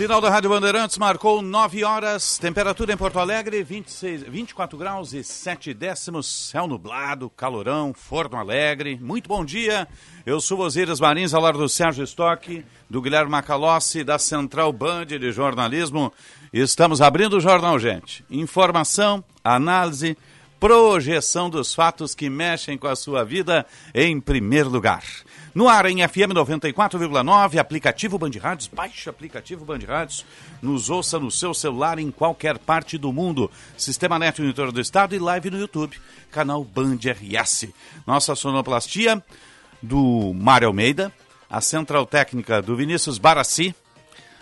Sinal da Rádio Bandeirantes marcou 9 horas, temperatura em Porto Alegre 26, 24 graus e 7 décimos, céu nublado, calorão, Forno Alegre. Muito bom dia, eu sou Osíris Marins, ao lado do Sérgio Stock, do Guilherme Macalossi, da Central Band de Jornalismo. Estamos abrindo o jornal, gente. Informação, análise, projeção dos fatos que mexem com a sua vida em primeiro lugar. No ar em FM 94,9, aplicativo Band Rádios, baixe aplicativo Band Rádios, nos ouça no seu celular em qualquer parte do mundo. Sistema Net Unitor do Estado e live no YouTube, canal Band RS. Nossa sonoplastia do Mário Almeida, a central técnica do Vinícius Barassi,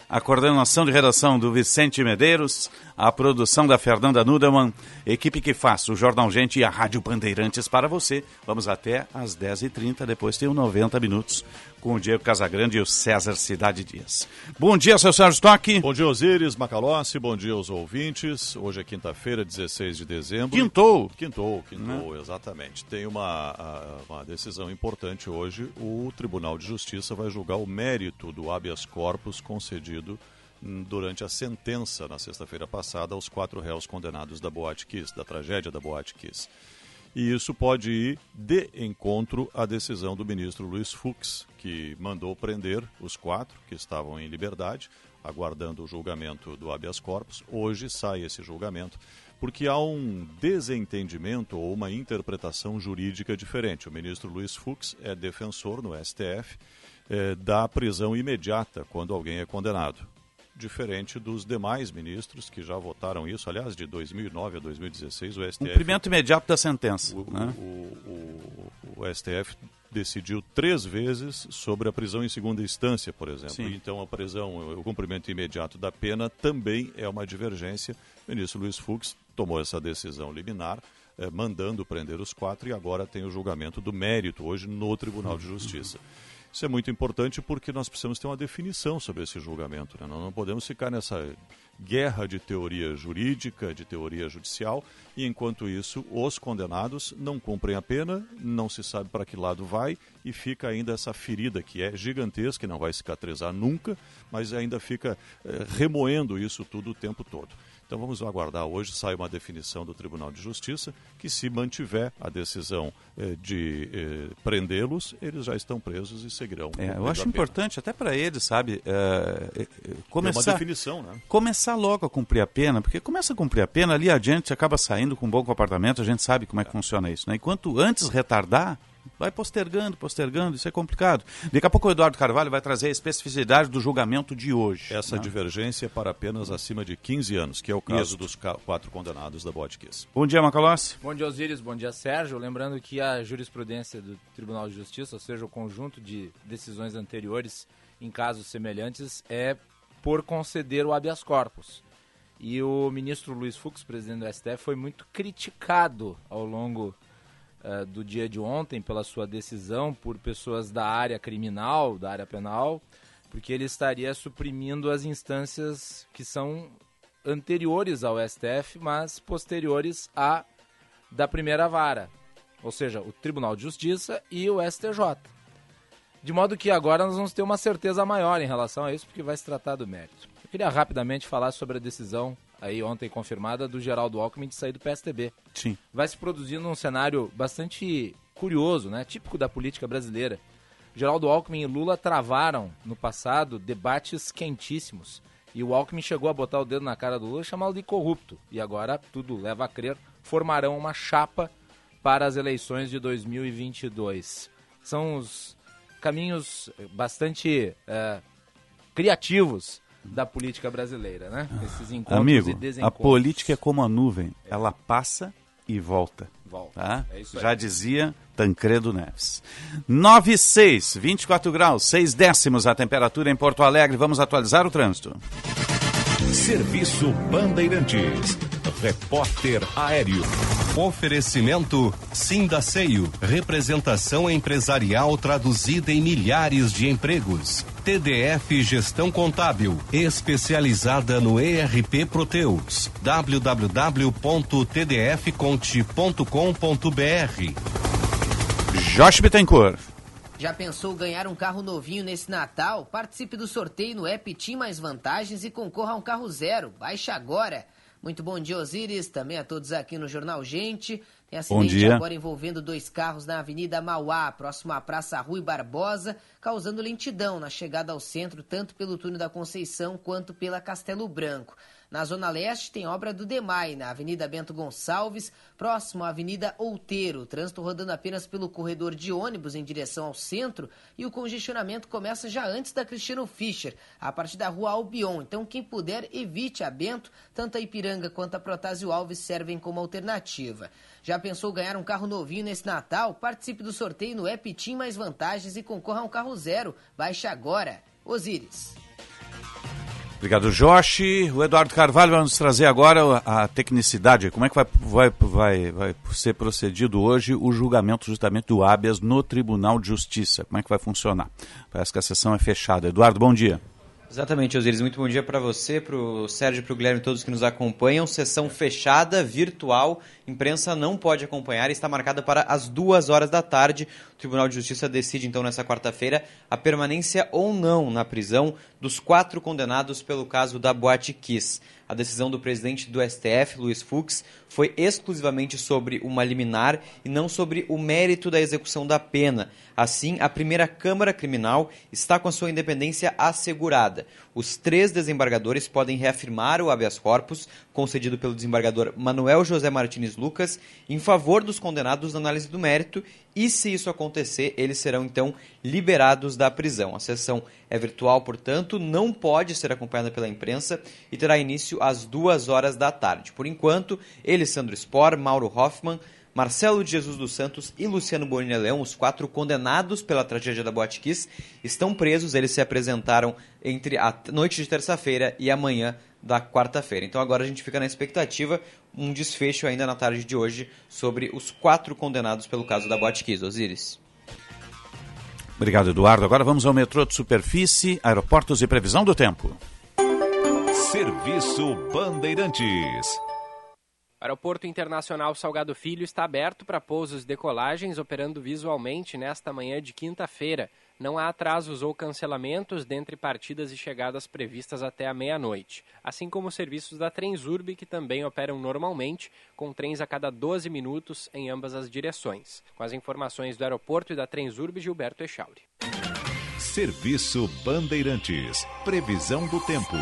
a coordenação de redação do Vicente Medeiros, a produção da Fernanda Nudelman, equipe que faz o Jornal Gente e a Rádio Bandeirantes para você. Vamos até às 10h30, depois tem o 90 minutos com o Diego Casagrande e o César Cidade Dias. Bom dia, seu Sérgio Stock. Bom dia, Osíris Macalossi, bom dia aos ouvintes. Hoje é quinta-feira, 16 de dezembro. Quintou. Quintou, quintou, né? exatamente. Tem uma, uma decisão importante hoje. O Tribunal de Justiça vai julgar o mérito do habeas corpus concedido durante a sentença na sexta-feira passada aos quatro réus condenados da Boate Kiss, da tragédia da Boate Kiss. E isso pode ir de encontro à decisão do ministro Luiz Fux, que mandou prender os quatro que estavam em liberdade, aguardando o julgamento do habeas corpus. Hoje sai esse julgamento, porque há um desentendimento ou uma interpretação jurídica diferente. O ministro Luiz Fux é defensor no STF eh, da prisão imediata quando alguém é condenado diferente dos demais ministros que já votaram isso. Aliás, de 2009 a 2016, o STF. Cumprimento imediato da sentença. O, né? o, o, o, STF decidiu três vezes sobre a prisão em segunda instância, por exemplo. Sim. Então, a prisão, o cumprimento imediato da pena também é uma divergência. O ministro Luiz Fux tomou essa decisão liminar. Eh, mandando prender os quatro e agora tem o julgamento do mérito hoje no Tribunal de Justiça. Isso é muito importante porque nós precisamos ter uma definição sobre esse julgamento. Né? Nós não podemos ficar nessa guerra de teoria jurídica, de teoria judicial, e enquanto isso, os condenados não cumprem a pena, não se sabe para que lado vai, e fica ainda essa ferida que é gigantesca, que não vai cicatrizar nunca, mas ainda fica eh, remoendo isso tudo o tempo todo. Então vamos aguardar. Hoje sai uma definição do Tribunal de Justiça que, se mantiver a decisão eh, de eh, prendê-los, eles já estão presos e seguirão. É, eu acho importante, até para eles, sabe, é, começar. É uma definição, né? Começar logo a cumprir a pena, porque começa a cumprir a pena, ali adiante acaba saindo com um bom comportamento, a gente sabe como é que funciona isso. Né? Enquanto antes retardar, vai postergando, postergando, isso é complicado. Daqui a pouco o Eduardo Carvalho vai trazer a especificidade do julgamento de hoje. Essa né? divergência é para apenas acima de 15 anos, que é o caso isso. dos quatro condenados da Botkiss. Bom dia, Macalossi. Bom dia, Osíris. Bom dia, Sérgio. Lembrando que a jurisprudência do Tribunal de Justiça, ou seja, o conjunto de decisões anteriores em casos semelhantes, é por conceder o habeas corpus. E o ministro Luiz Fux, presidente do STF, foi muito criticado ao longo uh, do dia de ontem pela sua decisão por pessoas da área criminal, da área penal, porque ele estaria suprimindo as instâncias que são anteriores ao STF, mas posteriores à da primeira vara, ou seja, o Tribunal de Justiça e o STJ. De modo que agora nós vamos ter uma certeza maior em relação a isso, porque vai se tratar do mérito. Eu queria rapidamente falar sobre a decisão aí ontem confirmada do Geraldo Alckmin de sair do PSTB. Sim. Vai se produzindo um cenário bastante curioso, né? Típico da política brasileira. Geraldo Alckmin e Lula travaram no passado debates quentíssimos. E o Alckmin chegou a botar o dedo na cara do Lula e chamá-lo de corrupto. E agora, tudo leva a crer, formarão uma chapa para as eleições de 2022. São os caminhos bastante é, criativos da política brasileira, né? Esses encontros Amigo, e a desencontros. política é como a nuvem, ela passa e volta. Volta. Tá? É. Já dizia Tancredo Neves. 9 e 6, 24 graus, 6 décimos a temperatura em Porto Alegre. Vamos atualizar o trânsito. Serviço Bandeirantes. Repórter Aéreo. Oferecimento Sindaceio, representação empresarial traduzida em milhares de empregos. TDF Gestão Contábil, especializada no ERP Proteus. www.tdfconte.com.br Josh Bittencourt. Já pensou ganhar um carro novinho nesse Natal? Participe do sorteio no app Tim Mais Vantagens e concorra a um carro zero. Baixe agora. Muito bom dia, Osiris. Também a todos aqui no Jornal Gente. Tem acidente agora envolvendo dois carros na Avenida Mauá, próximo à Praça Rui Barbosa, causando lentidão na chegada ao centro, tanto pelo túnel da Conceição quanto pela Castelo Branco. Na Zona Leste tem obra do DEMAI, na Avenida Bento Gonçalves, próximo à Avenida Outeiro. Trânsito rodando apenas pelo corredor de ônibus em direção ao centro e o congestionamento começa já antes da Cristiano Fischer, a partir da rua Albion. Então, quem puder, evite a Bento. Tanto a Ipiranga quanto a Protásio Alves servem como alternativa. Já pensou ganhar um carro novinho nesse Natal? Participe do sorteio no app Mais Vantagens e concorra a um carro zero. Baixe agora. Osiris. Obrigado, Josh. O Eduardo Carvalho vai nos trazer agora a tecnicidade. Como é que vai, vai, vai, vai ser procedido hoje o julgamento justamente do habeas no Tribunal de Justiça? Como é que vai funcionar? Parece que a sessão é fechada. Eduardo, bom dia. Exatamente, Osiris. Muito bom dia para você, para o Sérgio, para o Guilherme e todos que nos acompanham. Sessão fechada, virtual. Imprensa não pode acompanhar. Está marcada para as duas horas da tarde. O Tribunal de Justiça decide, então, nessa quarta-feira, a permanência ou não na prisão dos quatro condenados pelo caso da Boate Kiss. A decisão do presidente do STF, Luiz Fux, foi exclusivamente sobre uma liminar e não sobre o mérito da execução da pena. Assim, a primeira Câmara Criminal está com a sua independência assegurada. Os três desembargadores podem reafirmar o habeas corpus concedido pelo desembargador Manuel José Martins Lucas em favor dos condenados na análise do mérito e, se isso acontecer, eles serão então liberados da prisão. A sessão é virtual, portanto, não pode ser acompanhada pela imprensa e terá início às duas horas da tarde. Por enquanto, Elisandro Spor, Mauro Hoffman, Marcelo de Jesus dos Santos e Luciano Bonilha Leão, os quatro condenados pela tragédia da Boate Kiss, estão presos. Eles se apresentaram entre a noite de terça-feira e amanhã da quarta-feira. Então agora a gente fica na expectativa um desfecho ainda na tarde de hoje sobre os quatro condenados pelo caso da Boate Kiss. Osiris. Obrigado, Eduardo. Agora vamos ao metrô de superfície, aeroportos e previsão do tempo. Serviço Bandeirantes. O Aeroporto Internacional Salgado Filho está aberto para pousos e decolagens, operando visualmente nesta manhã de quinta-feira. Não há atrasos ou cancelamentos dentre partidas e chegadas previstas até a meia-noite, assim como os serviços da Transurb, que também operam normalmente, com trens a cada 12 minutos em ambas as direções. Com as informações do aeroporto e da Transurb, Gilberto Echauri. Serviço Bandeirantes. Previsão do tempo.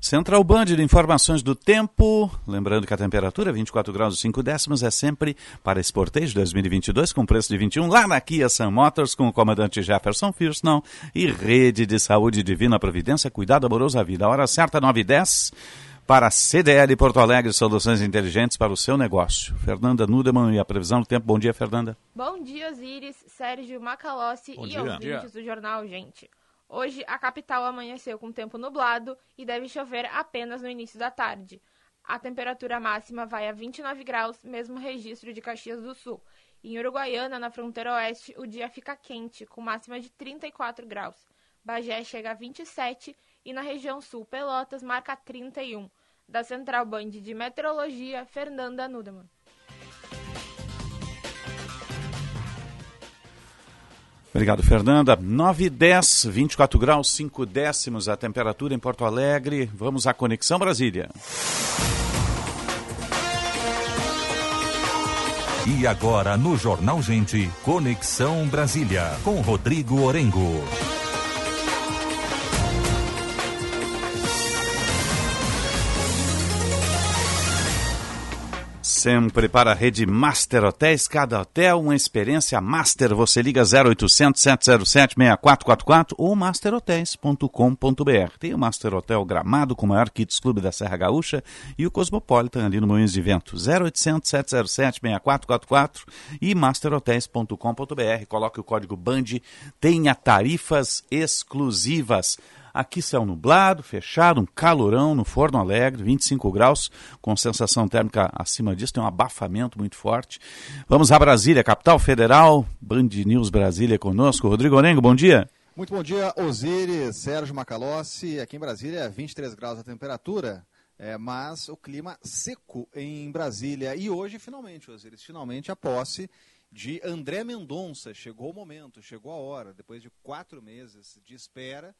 Central Band de informações do tempo. Lembrando que a temperatura, 24 graus e 5 décimos, é sempre para Sportage 2022, com preço de 21, lá na Kia Sun Motors, com o comandante Jefferson Firsnall e Rede de Saúde Divina Providência, cuidado amoroso à vida. A hora certa, 9 e 10 para a CDL Porto Alegre, soluções inteligentes para o seu negócio. Fernanda Nudeman e a previsão do tempo. Bom dia, Fernanda. Bom dia, Osiris, Sérgio Macalossi Bom e dia. ouvintes do Jornal Gente. Hoje, a capital amanheceu com tempo nublado e deve chover apenas no início da tarde. A temperatura máxima vai a 29 graus, mesmo registro de Caxias do Sul. Em Uruguaiana, na fronteira oeste, o dia fica quente, com máxima de 34 graus. Bagé chega a 27 e na região sul, Pelotas marca 31. Da Central Band de Meteorologia, Fernanda Nudeman. Obrigado, Fernanda. 9 e 10, 24 graus, 5 décimos a temperatura em Porto Alegre. Vamos à Conexão Brasília. E agora no Jornal Gente, Conexão Brasília, com Rodrigo Orengo. Sempre para a rede Master Hotéis, cada hotel uma experiência master. Você liga 0800 707 6444 ou masterhotels.com.br. Tem o Master Hotel Gramado com o maior Kids Clube da Serra Gaúcha e o Cosmopolitan ali no Moinhos de Vento. 0800 707 6444 e masterhotels.com.br. Coloque o código BAND, tenha tarifas exclusivas. Aqui céu nublado, fechado, um calorão no Forno Alegre, 25 graus, com sensação térmica acima disso, tem um abafamento muito forte. Vamos a Brasília, capital federal, Band News Brasília conosco. Rodrigo Orengo, bom dia. Muito bom dia, Osiris, Sérgio Macalossi. Aqui em Brasília, 23 graus a temperatura. É, mas o clima seco em Brasília. E hoje, finalmente, Osiris, finalmente a posse de André Mendonça. Chegou o momento, chegou a hora, depois de quatro meses de espera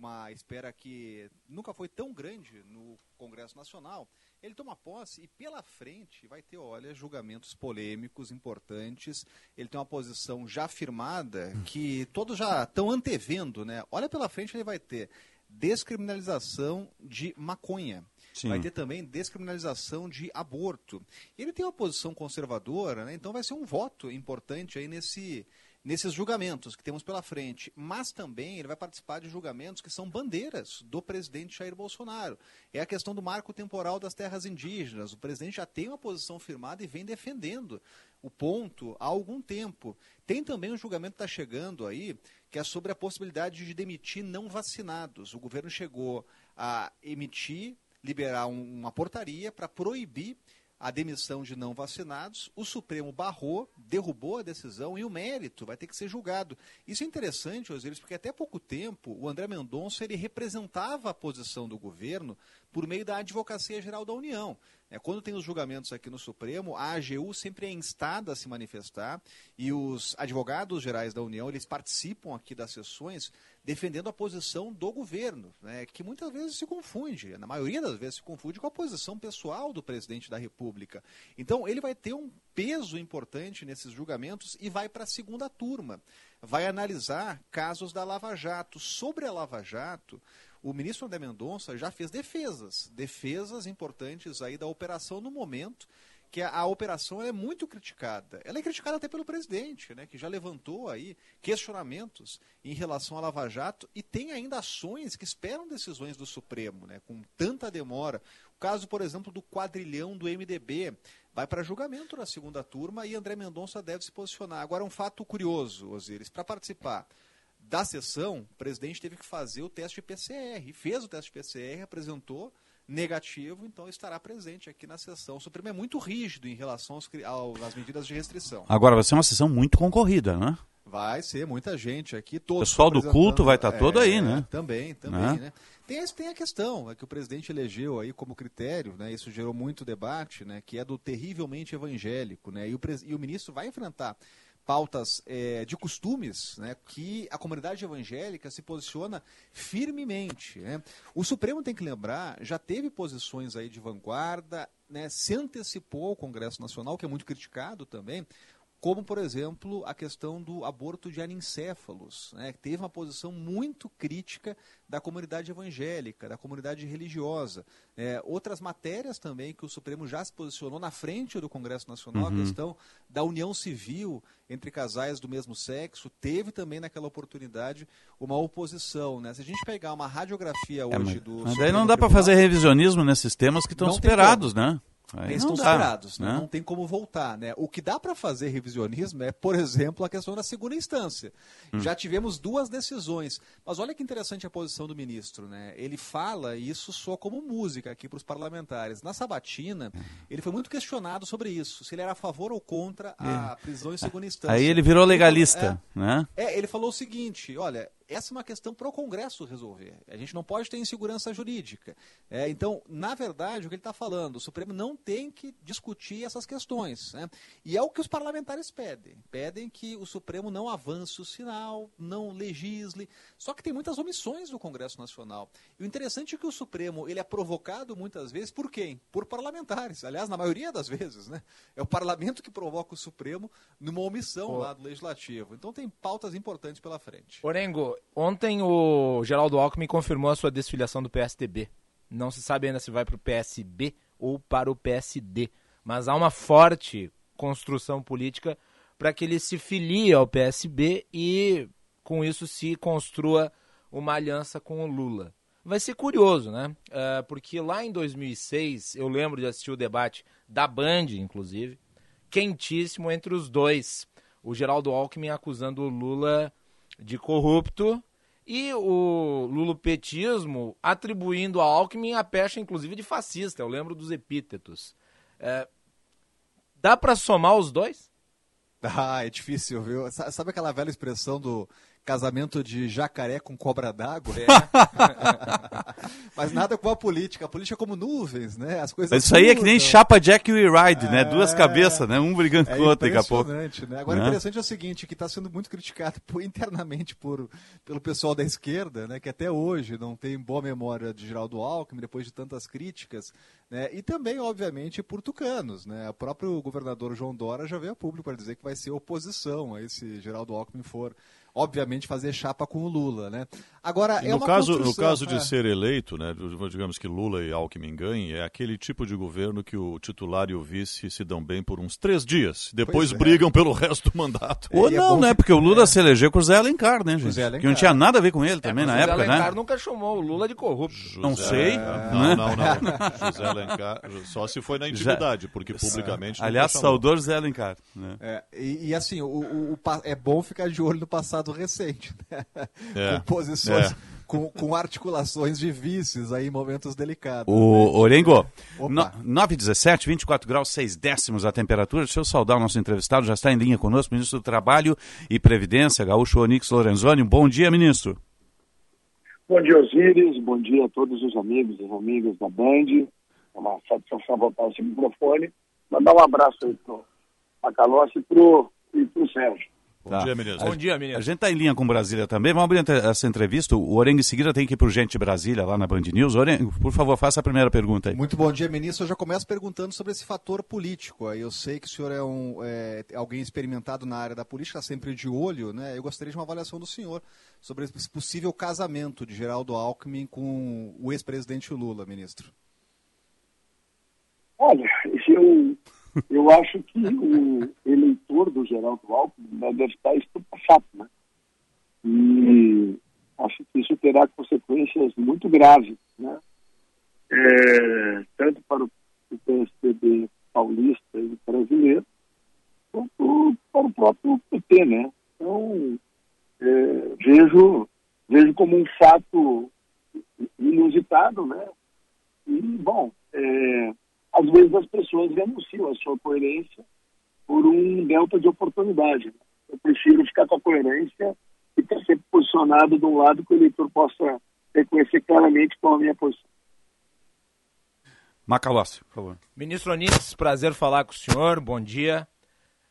uma espera que nunca foi tão grande no Congresso Nacional. Ele toma posse e pela frente vai ter, olha, julgamentos polêmicos, importantes. Ele tem uma posição já firmada que todos já estão antevendo, né? Olha pela frente, ele vai ter descriminalização de maconha. Sim. Vai ter também descriminalização de aborto. Ele tem uma posição conservadora, né? então vai ser um voto importante aí nesse nesses julgamentos que temos pela frente, mas também ele vai participar de julgamentos que são bandeiras do presidente Jair Bolsonaro. É a questão do marco temporal das terras indígenas. O presidente já tem uma posição firmada e vem defendendo o ponto há algum tempo. Tem também um julgamento que está chegando aí, que é sobre a possibilidade de demitir não vacinados. O governo chegou a emitir, liberar uma portaria para proibir a demissão de não vacinados, o Supremo barrou, derrubou a decisão e o mérito vai ter que ser julgado. Isso é interessante, Osiris, porque até pouco tempo o André Mendonça ele representava a posição do governo por meio da Advocacia Geral da União. É, quando tem os julgamentos aqui no Supremo, a AGU sempre é instada a se manifestar e os advogados gerais da União eles participam aqui das sessões defendendo a posição do governo, né, que muitas vezes se confunde, na maioria das vezes se confunde com a posição pessoal do presidente da República. Então ele vai ter um peso importante nesses julgamentos e vai para a segunda turma. Vai analisar casos da Lava Jato. Sobre a Lava Jato, o ministro André Mendonça já fez defesas, defesas importantes aí da operação no momento que a, a operação é muito criticada. Ela é criticada até pelo presidente, né, que já levantou aí questionamentos em relação à Lava Jato e tem ainda ações que esperam decisões do Supremo, né, com tanta demora. O caso, por exemplo, do quadrilhão do MDB vai para julgamento na segunda turma e André Mendonça deve se posicionar. Agora, um fato curioso, Osiris, para participar da sessão, o presidente teve que fazer o teste PCR. Fez o teste PCR, apresentou negativo, então estará presente aqui na sessão. O Supremo é muito rígido em relação aos, às medidas de restrição. Agora vai ser uma sessão muito concorrida, né? Vai ser muita gente aqui. O pessoal do culto vai estar tá todo é, aí, né? Também, também, né? né? Tem, tem a questão é que o presidente elegeu aí como critério, né? Isso gerou muito debate, né? Que é do terrivelmente evangélico, né? E o, e o ministro vai enfrentar pautas é, de costumes, né, que a comunidade evangélica se posiciona firmemente. Né? O Supremo tem que lembrar, já teve posições aí de vanguarda, né, se antecipou ao Congresso Nacional, que é muito criticado também, como, por exemplo, a questão do aborto de anencéfalos, né, que teve uma posição muito crítica da comunidade evangélica, da comunidade religiosa. É, outras matérias também que o Supremo já se posicionou na frente do Congresso Nacional, uhum. a questão da união civil entre casais do mesmo sexo, teve também naquela oportunidade uma oposição. Né? Se a gente pegar uma radiografia hoje é, mas, do. Mas daí não dá para fazer revisionismo nesses temas que estão superados, né? Aí estão superados, né? não tem como voltar. Né? O que dá para fazer revisionismo é, por exemplo, a questão da segunda instância. Hum. Já tivemos duas decisões, mas olha que interessante a posição do ministro. Né? Ele fala, e isso soa como música aqui para os parlamentares. Na sabatina, ele foi muito questionado sobre isso, se ele era a favor ou contra a é. prisão em segunda instância. Aí ele virou legalista. é, né? é, ele falou o seguinte: olha, essa é uma questão para o Congresso resolver. A gente não pode ter insegurança jurídica. É, então, na verdade, o que ele está falando, o Supremo não tem que discutir essas questões. Né? E é o que os parlamentares pedem. Pedem que o Supremo não avance o sinal, não legisle. Só que tem muitas omissões do Congresso Nacional. E o interessante é que o Supremo ele é provocado muitas vezes por quem? Por parlamentares. Aliás, na maioria das vezes, né? É o parlamento que provoca o Supremo numa omissão lá do Legislativo. Então tem pautas importantes pela frente. Orengo, Ontem o Geraldo Alckmin confirmou a sua desfiliação do PSDB. Não se sabe ainda se vai para o PSB ou para o PSD. mas há uma forte construção política para que ele se filie ao PSB e com isso se construa uma aliança com o Lula. Vai ser curioso, né? Uh, porque lá em 2006, eu lembro de assistir o debate da Band, inclusive, quentíssimo entre os dois. O Geraldo Alckmin acusando o Lula de corrupto e o lulopetismo atribuindo a Alckmin a pecha, inclusive, de fascista. Eu lembro dos epítetos. É, dá para somar os dois? Ah, é difícil, viu? Sabe aquela velha expressão do casamento de jacaré com cobra d'água. É. Mas nada com a política. A política é como nuvens, né? As coisas. Isso aí é que nem chapa Jack e Ride, né? é... né? Duas cabeças, né? Um brigando é com o outro daqui a pouco. Né? Agora, o interessante é o seguinte, que está sendo muito criticado por, internamente por, pelo pessoal da esquerda, né? Que até hoje não tem boa memória de Geraldo Alckmin, depois de tantas críticas, né? E também, obviamente, por tucanos, né? O próprio governador João Dora já veio a público para dizer que vai ser oposição a esse Geraldo Alckmin for obviamente, fazer chapa com o Lula, né? Agora, é no caso, No caso de é. ser eleito, né, digamos que Lula e Alckmin ganhem, é aquele tipo de governo que o titular e o vice se dão bem por uns três dias, depois é. brigam pelo resto do mandato. Ou é, não, né? Porque o Lula é. se elegeu com o Zé Alencar, né, gente? Alencar. Que não tinha nada a ver com ele também na época, né? José Alencar nunca chamou o Lula de corrupto. José... Não sei. Não, não, não. José Alencar, só se foi na intimidade, porque publicamente... Aliás, saudoso Zé Alencar. Né? E, e, assim, o, o, o, é bom ficar de olho no passado recente, né? É. Com posições... É com, com, articulações de vices aí em momentos delicados. O né? Orengo, no, 9 17, 24 graus, 6 décimos a temperatura. Deixa eu saudar o nosso entrevistado, já está em linha conosco, ministro do Trabalho e Previdência, Gaúcho Onix Lorenzoni. Bom dia, ministro. Bom dia, Osíris. Bom dia a todos os amigos e amigas da Band. É uma satisfação voltar esse microfone. Mandar um abraço aí pro Macalossi e pro, e pro Sérgio. Bom tá. dia, ministro. Bom dia, ministro. A gente está em linha com Brasília também. Vamos abrir essa entrevista. O Orengo em seguida tem que ir para o Gente Brasília, lá na Band News. Orengo, por favor, faça a primeira pergunta aí. Muito bom dia, ministro. Eu já começo perguntando sobre esse fator político. Eu sei que o senhor é, um, é alguém experimentado na área da política, sempre de olho, né? Eu gostaria de uma avaliação do senhor sobre esse possível casamento de Geraldo Alckmin com o ex-presidente Lula, ministro. Olha, eu eu acho que o eleitor do Geraldo Alckmin né, deve estar estupefato, né? E acho que isso terá consequências muito graves, né? É, tanto para o PSDB paulista e brasileiro, quanto para o próprio PT, né? Então, é, vejo, vejo como um fato inusitado, né? E, bom, é, às vezes as pessoas renunciam à sua coerência por um delta de oportunidade. Eu prefiro ficar com a coerência e estar sempre posicionado de um lado que o eleitor possa reconhecer claramente qual a minha posição. Macalossi, por favor. Ministro Onix, prazer falar com o senhor, bom dia.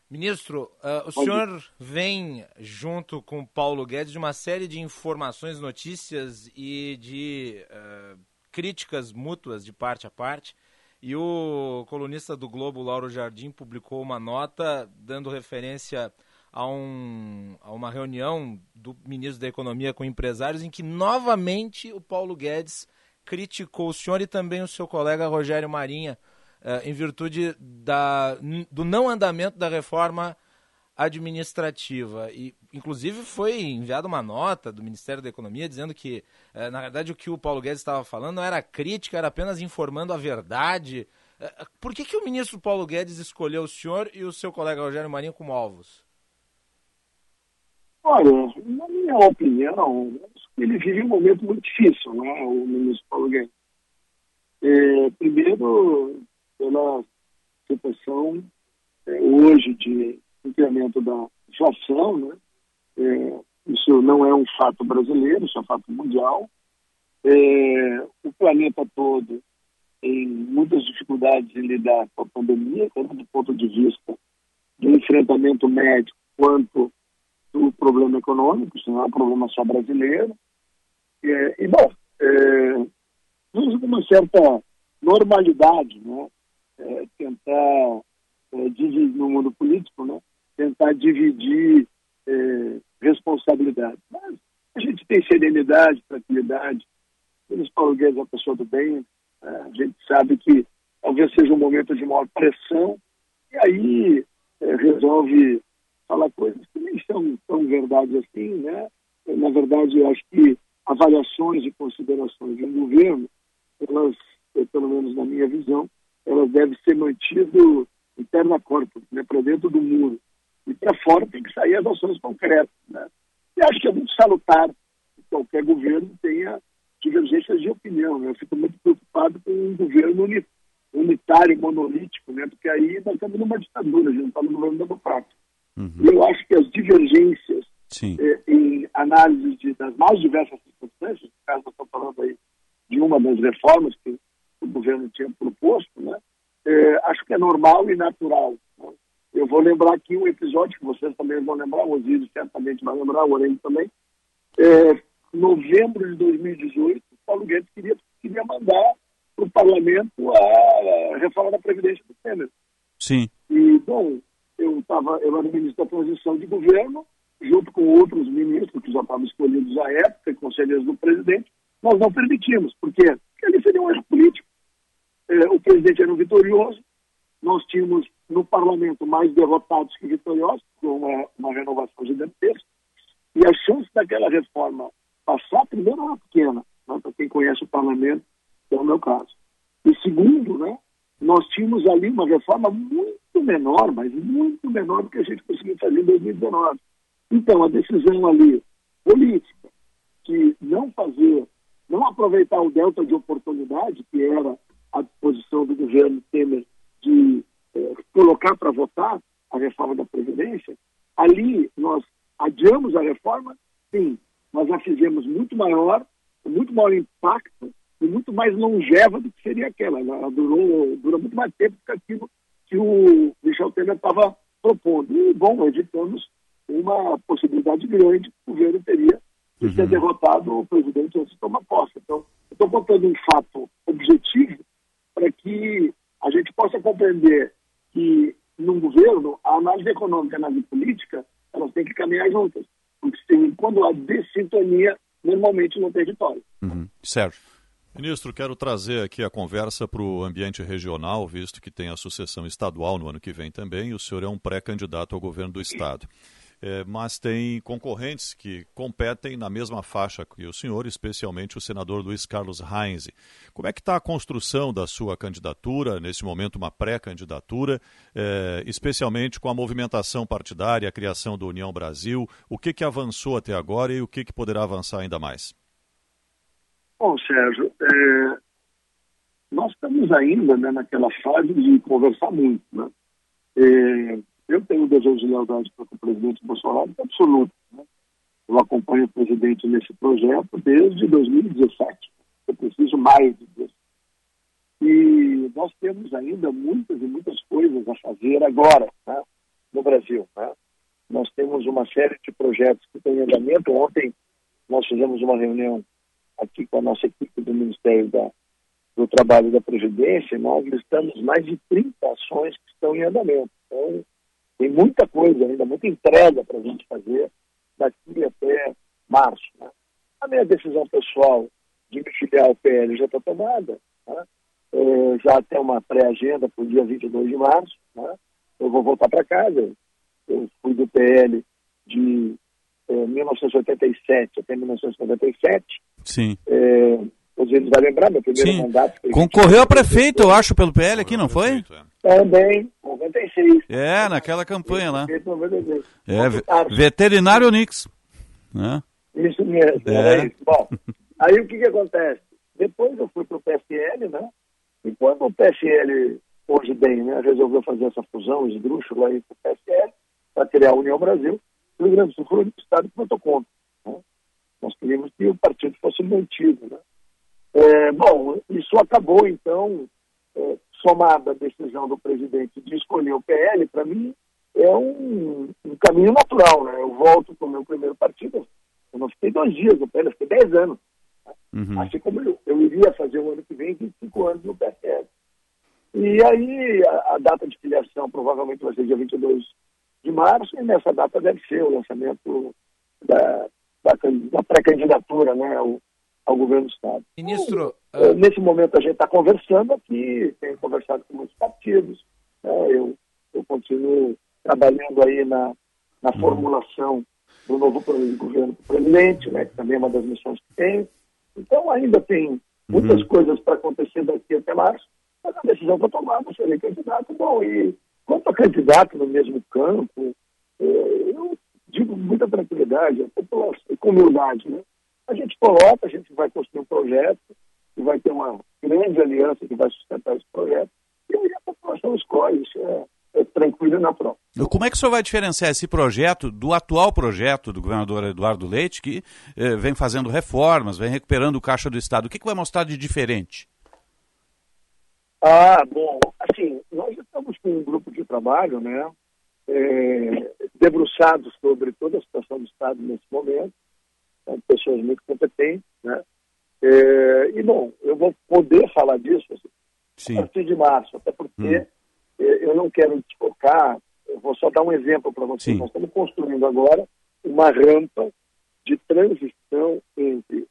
Ministro, uh, o bom senhor dia. vem junto com Paulo Guedes de uma série de informações, notícias e de uh, críticas mútuas de parte a parte e o colunista do Globo, Lauro Jardim, publicou uma nota dando referência a, um, a uma reunião do ministro da Economia com empresários em que novamente o Paulo Guedes criticou o senhor e também o seu colega Rogério Marinha eh, em virtude da, do não andamento da reforma administrativa. E, inclusive, foi enviada uma nota do Ministério da Economia dizendo que, eh, na verdade, o que o Paulo Guedes estava falando não era crítica, era apenas informando a verdade. Eh, por que, que o ministro Paulo Guedes escolheu o senhor e o seu colega Rogério Marinho como alvos? Olha, na minha opinião, ele vive um momento muito difícil, né, o ministro Paulo Guedes. É, primeiro, pela situação é, hoje de incremento da inflação, né? É, isso não é um fato brasileiro, isso é um fato mundial. É, o planeta todo tem muitas dificuldades em lidar com a pandemia, tanto do ponto de vista do enfrentamento médico quanto do problema econômico, isso não é um problema só brasileiro. É, e, bom, é, uma certa normalidade, né? É, tentar, é, dividir no mundo político, né? tentar dividir é, responsabilidade. Mas a gente tem serenidade, tranquilidade. Paulo Guedes é uma pessoa do bem. Né? A gente sabe que talvez seja um momento de maior pressão, e aí é, resolve falar coisas que nem são tão verdade assim, né? Na verdade, eu acho que avaliações e considerações de um governo, elas, pelo menos na minha visão, elas devem ser mantidas interna corpo, né, para dentro do muro. E para fora tem que sair as ações concretas. Né? E acho que é muito salutar que qualquer governo tenha divergências de opinião. Né? Eu fico muito preocupado com um governo unitário, monolítico, né? porque aí nós estamos numa ditadura, a gente não está no governo democrático. Uhum. Eu acho que as divergências eh, em análise de, das mais diversas circunstâncias, no caso nós estamos falando aí de uma das reformas que o governo tinha proposto, né? Eh, acho que é normal e natural. Né? Eu vou lembrar aqui um episódio que vocês também vão lembrar, o Osíris certamente vai lembrar, o Orelho também. É, novembro de 2018, Paulo Guedes queria, queria mandar para o parlamento a reforma da Previdência do Temer. Sim. E, bom, eu, tava, eu era ministro da transição de governo, junto com outros ministros que já estavam escolhidos à época, conselheiros do presidente, nós não permitimos. Porque ali seria um erro político. É, o presidente era um vitorioso, nós tínhamos no parlamento mais derrotados que vitoriosos, com uma, uma renovação gigantesca, e a chance daquela reforma passar, primeiro, era pequena, né, para quem conhece o parlamento, que é o meu caso. E segundo, né, nós tínhamos ali uma reforma muito menor, mas muito menor do que a gente conseguiu fazer em 2019. Então, a decisão ali política de não fazer, não aproveitar o delta de oportunidade, que era a disposição do governo Temer de eh, colocar para votar a reforma da Previdência, ali nós adiamos a reforma, sim, mas a fizemos muito maior, com muito maior impacto e muito mais longeva do que seria aquela. Ela durou, durou muito mais tempo do que aquilo que o Michel Temer estava propondo. E, bom, evitamos uma possibilidade grande que o governo teria de uhum. ter derrotado o presidente antes de tomar posse. Então, estou contando um fato objetivo para que a gente possa compreender que, num governo, a análise econômica e a análise política, elas têm que caminhar juntas. Porque quando há dessintonia, normalmente não tem vitória. Uhum. Certo. Ministro, quero trazer aqui a conversa para o ambiente regional, visto que tem a sucessão estadual no ano que vem também, e o senhor é um pré-candidato ao governo do Estado é, mas tem concorrentes que competem na mesma faixa que o senhor, especialmente o senador Luiz Carlos Heinze. Como é que está a construção da sua candidatura, nesse momento uma pré-candidatura, é, especialmente com a movimentação partidária, a criação do União Brasil, o que, que avançou até agora e o que, que poderá avançar ainda mais? Bom, Sérgio, é, nós estamos ainda né, naquela fase de conversar muito, né? É, eu tenho um desejo de lealdade para o presidente Bolsonaro absoluto. Né? Eu acompanho o presidente nesse projeto desde 2017. Eu preciso mais disso. E nós temos ainda muitas e muitas coisas a fazer agora né? no Brasil. Né? Nós temos uma série de projetos que estão em andamento. Ontem nós fizemos uma reunião aqui com a nossa equipe do Ministério da, do Trabalho e da Previdência nós listamos mais de 30 ações que estão em andamento. Então, tem muita coisa ainda, muita entrega para a gente fazer daqui até março. Né? A minha decisão pessoal de me filiar ao PL já está tomada. Né? É, já tem uma pré-agenda para o dia 22 de março. Né? Eu vou voltar para casa. Eu fui do PL de é, 1987 até 1997. Sim. É, Osiris vai lembrar, meu primeiro Sim. mandato. Concorreu a prefeito, eu acho, pelo PL aqui, não foi? Também, 96. É, naquela campanha lá. 96. É, ve- veterinário Onix. Né? Isso mesmo, É. isso. Bom, aí o que que acontece? Depois eu fui para o PSL, né? E quando o PSL, hoje bem, né, resolveu fazer essa fusão esdrúxula aí com o PSL, para criar a União Brasil, o Rio Grande do Sul foi o único estado contra. Né? Nós queríamos que o partido fosse mantido, né? É, bom, isso acabou, então, é, somada à decisão do presidente de escolher o PL, para mim é um, um caminho natural. Né? Eu volto para o meu primeiro partido. Eu não fiquei dois dias no PL, eu fiquei dez anos. Uhum. Assim como eu, eu iria fazer o ano que vem 25 anos no PSL. E aí a, a data de filiação provavelmente vai ser dia 22 de março, e nessa data deve ser o lançamento da, da, da pré-candidatura, né? O, ao governo do Estado. Ministro, então, uh... nesse momento a gente está conversando aqui, tenho conversado com muitos partidos, né? eu, eu continuo trabalhando aí na, na formulação do novo programa de governo do presidente, né, que também é uma das missões que tem. Então ainda tem muitas uhum. coisas para acontecer daqui até março, mas a decisão foi tomada, serei candidato. Bom, e quanto a candidato no mesmo campo, eh, eu digo com muita tranquilidade, com humildade, né? A gente coloca, a gente vai construir um projeto, e vai ter uma grande aliança que vai sustentar esse projeto, e aí a população escolhe, isso é, é tranquilo na prova. Como é que o senhor vai diferenciar esse projeto do atual projeto do governador Eduardo Leite, que eh, vem fazendo reformas, vem recuperando o caixa do Estado? O que, que vai mostrar de diferente? Ah, bom, assim, nós estamos com um grupo de trabalho, né, é, debruçados sobre toda a situação do Estado nesse momento, são pessoas muito competentes, né, é, e, bom, eu vou poder falar disso assim, a partir de março, até porque hum. É, eu não quero desfocar, eu vou só dar um exemplo para vocês. Sim. Nós estamos construindo agora uma rampa de transição entre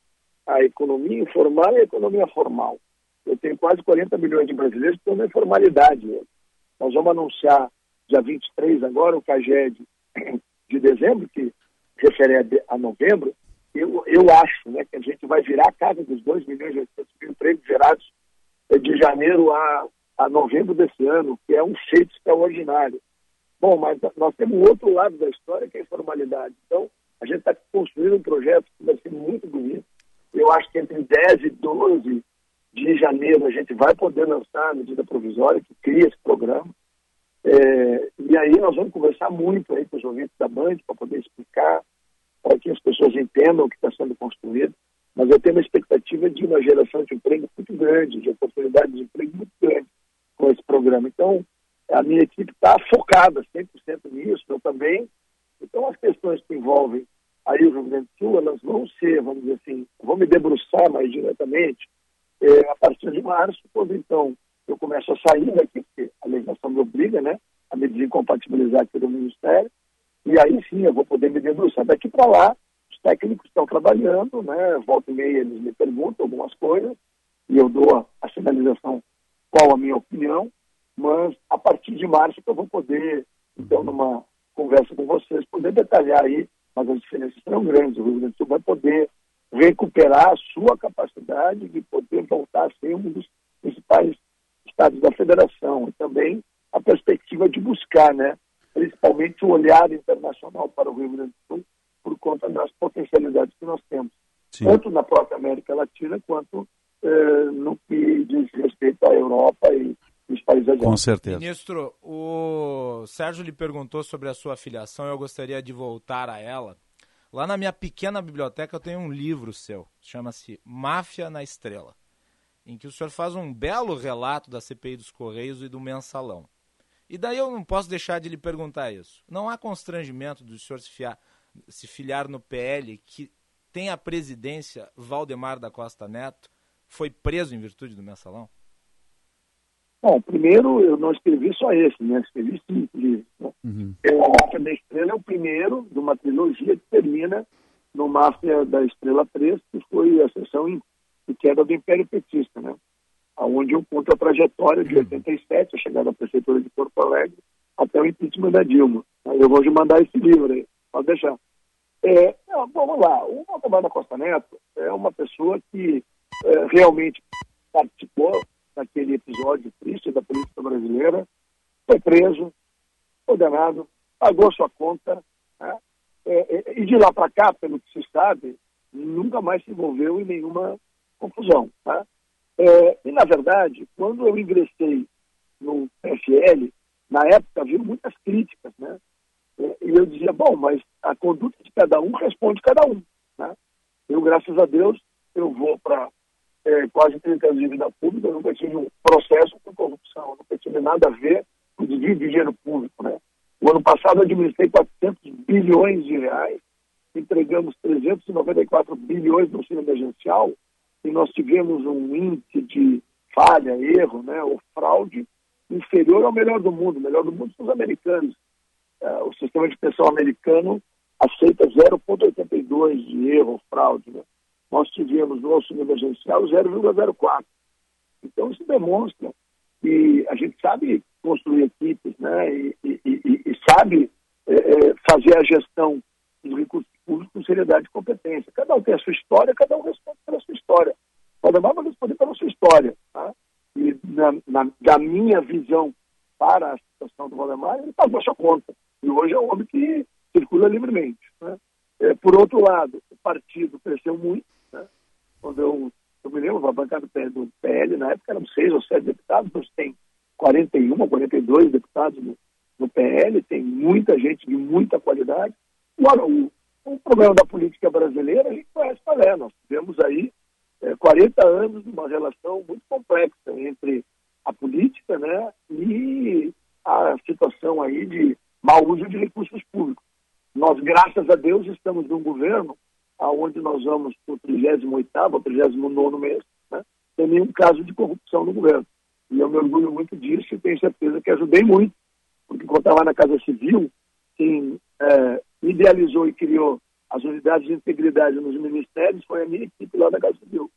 a economia informal e a economia formal. Eu tenho quase 40 milhões de brasileiros que estão na informalidade. Nós vamos anunciar dia 23 agora o CAGED de dezembro, que refere a, novembro, eu, eu acho né, que a gente vai virar a casa dos 2 milhões de empregos gerados de janeiro a, a novembro desse ano, que é um feito extraordinário. Bom, mas nós temos um outro lado da história, que é a informalidade. Então, a gente está construindo um projeto que vai ser muito bonito. Eu acho que entre 10 e 12 de janeiro a gente vai poder lançar a medida provisória que cria esse programa. É, e aí nós vamos conversar muito aí com os ouvintes da Band para poder explicar, para que as pessoas entendam o que está sendo construído. Mas eu tenho uma expectativa de uma geração de emprego muito grande, de oportunidades de emprego muito grande com esse programa. Então, a minha equipe está focada 100% nisso, eu também. Então, as questões que envolvem aí o Rio Grande do Sul, elas vão ser, vamos dizer assim, vou me debruçar mais diretamente é, a partir de março, quando então eu começo a sair daqui, porque a legislação me obriga, né, a me desincompatibilizar aqui do Ministério, e aí sim eu vou poder me debruçar. Daqui para lá, os técnicos estão trabalhando, né, volta e meia eles me perguntam algumas coisas, e eu dou a, a sinalização qual a minha opinião, mas a partir de março eu vou poder, então, numa conversa com vocês, poder detalhar aí, mas as diferenças serão grandes. O Rio Grande do Sul vai poder recuperar a sua capacidade de poder voltar a ser um dos principais estados da federação e também a perspectiva de buscar, né, principalmente o olhar internacional para o Rio Grande do Sul por conta das potencialidades que nós temos, Sim. tanto na própria América Latina quanto eh, no que diz respeito à Europa e os países Com certeza. Ministro, o Sérgio lhe perguntou sobre a sua filiação eu gostaria de voltar a ela. Lá na minha pequena biblioteca eu tenho um livro seu, chama-se Máfia na Estrela, em que o senhor faz um belo relato da CPI dos Correios e do Mensalão. E daí eu não posso deixar de lhe perguntar isso. Não há constrangimento do senhor se, fiar, se filiar no PL que tem a presidência Valdemar da Costa Neto foi preso em virtude do mensalão? Bom, primeiro eu não escrevi só esse, né? Escrevi cinco livros. Né? Uhum. O Máfia da Estrela é o primeiro de uma trilogia que termina no Máfia da Estrela 3, que foi a sessão em, de queda do Império Petista, né? Onde eu conto a trajetória de 87, a chegada à Prefeitura de Porto Alegre, até o impeachment da Dilma. Eu vou te mandar esse livro aí, pode deixar. É, vamos lá, o Valdemar da Costa Neto é uma pessoa que é, realmente participou daquele episódio triste da política brasileira, foi preso, condenado, pagou sua conta, né? é, é, e de lá para cá, pelo que se sabe, nunca mais se envolveu em nenhuma confusão. Tá? É, e, na verdade, quando eu ingressei no PFL, na época havia muitas críticas, né? É, e eu dizia, bom, mas a conduta de cada um responde cada um. Né? Eu, graças a Deus, eu vou para é, quase 30 anos de vida pública, eu nunca tive um processo com corrupção, nunca tive nada a ver com desvio de dinheiro público. Né? O ano passado eu administrei 400 bilhões de reais, entregamos 394 bilhões no auxílio emergencial e nós tivemos um índice de falha, erro, né, ou fraude inferior ao melhor do mundo. O melhor do mundo são os americanos. É, o sistema de pensão americano aceita 0,82 de erro, fraude. Né? nós tivemos no auxílio emergencial 0,04. Então, isso demonstra que a gente sabe construir equipes né, e, e, e, e sabe é, é, fazer a gestão dos recursos públicos com seriedade e competência. Cada um tem a sua história, cada um responde pela sua história. Cada um vai responder pela sua história. Tá? E na, na, da minha visão para a situação do Valdemar, ele pagou a sua conta. E hoje é um homem que circula livremente. Né? É, por outro lado, o partido cresceu muito. Né? Quando eu, eu me lembro, a bancada do PL, na época eram seis ou sete deputados, hoje tem 41, 42 deputados no, no PL, tem muita gente de muita qualidade. Agora, o, o problema da política brasileira, a gente conhece qual é. Nós tivemos aí é, 40 anos de uma relação muito complexa entre a política né, e a situação aí de mau uso de recursos públicos. Nós, graças a Deus, estamos num governo onde nós vamos para o 38º, 39 mês, né, sem nenhum caso de corrupção no governo. E eu me orgulho muito disso e tenho certeza que ajudei muito, porque quando estava na Casa Civil, quem é, idealizou e criou as unidades de integridade nos ministérios foi a minha equipe lá da Casa Civil.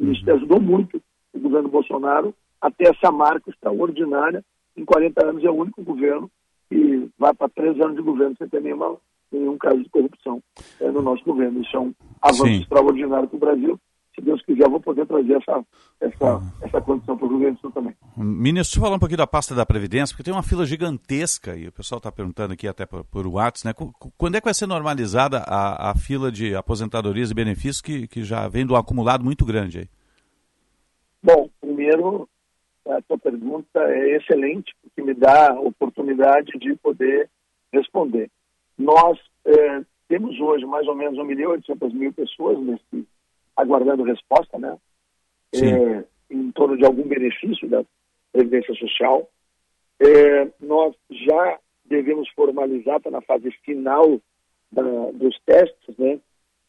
Isso ajudou muito o governo Bolsonaro a ter essa marca extraordinária. Em 40 anos é o único governo que vai para três anos de governo sem ter nenhuma, nenhum caso de corrupção é, no nosso governo. Isso é um avanço Sim. extraordinário para o Brasil. Se Deus quiser, eu vou poder trazer essa, essa, essa condição para o Rio Grande do Sul também. Ministro, falar um pouquinho da pasta da Previdência, porque tem uma fila gigantesca e o pessoal está perguntando aqui até por, por WhatsApp, né? Quando é que vai ser normalizada a, a fila de aposentadorias e benefícios que, que já vem do acumulado muito grande aí? Bom, primeiro, a sua pergunta é excelente, porque me dá a oportunidade de poder responder. Nós é, temos hoje mais ou menos 1 milhão e 800 mil pessoas nesse, aguardando resposta, né? É, em torno de algum benefício da Previdência Social. É, nós já devemos formalizar, está na fase final da, dos testes, né?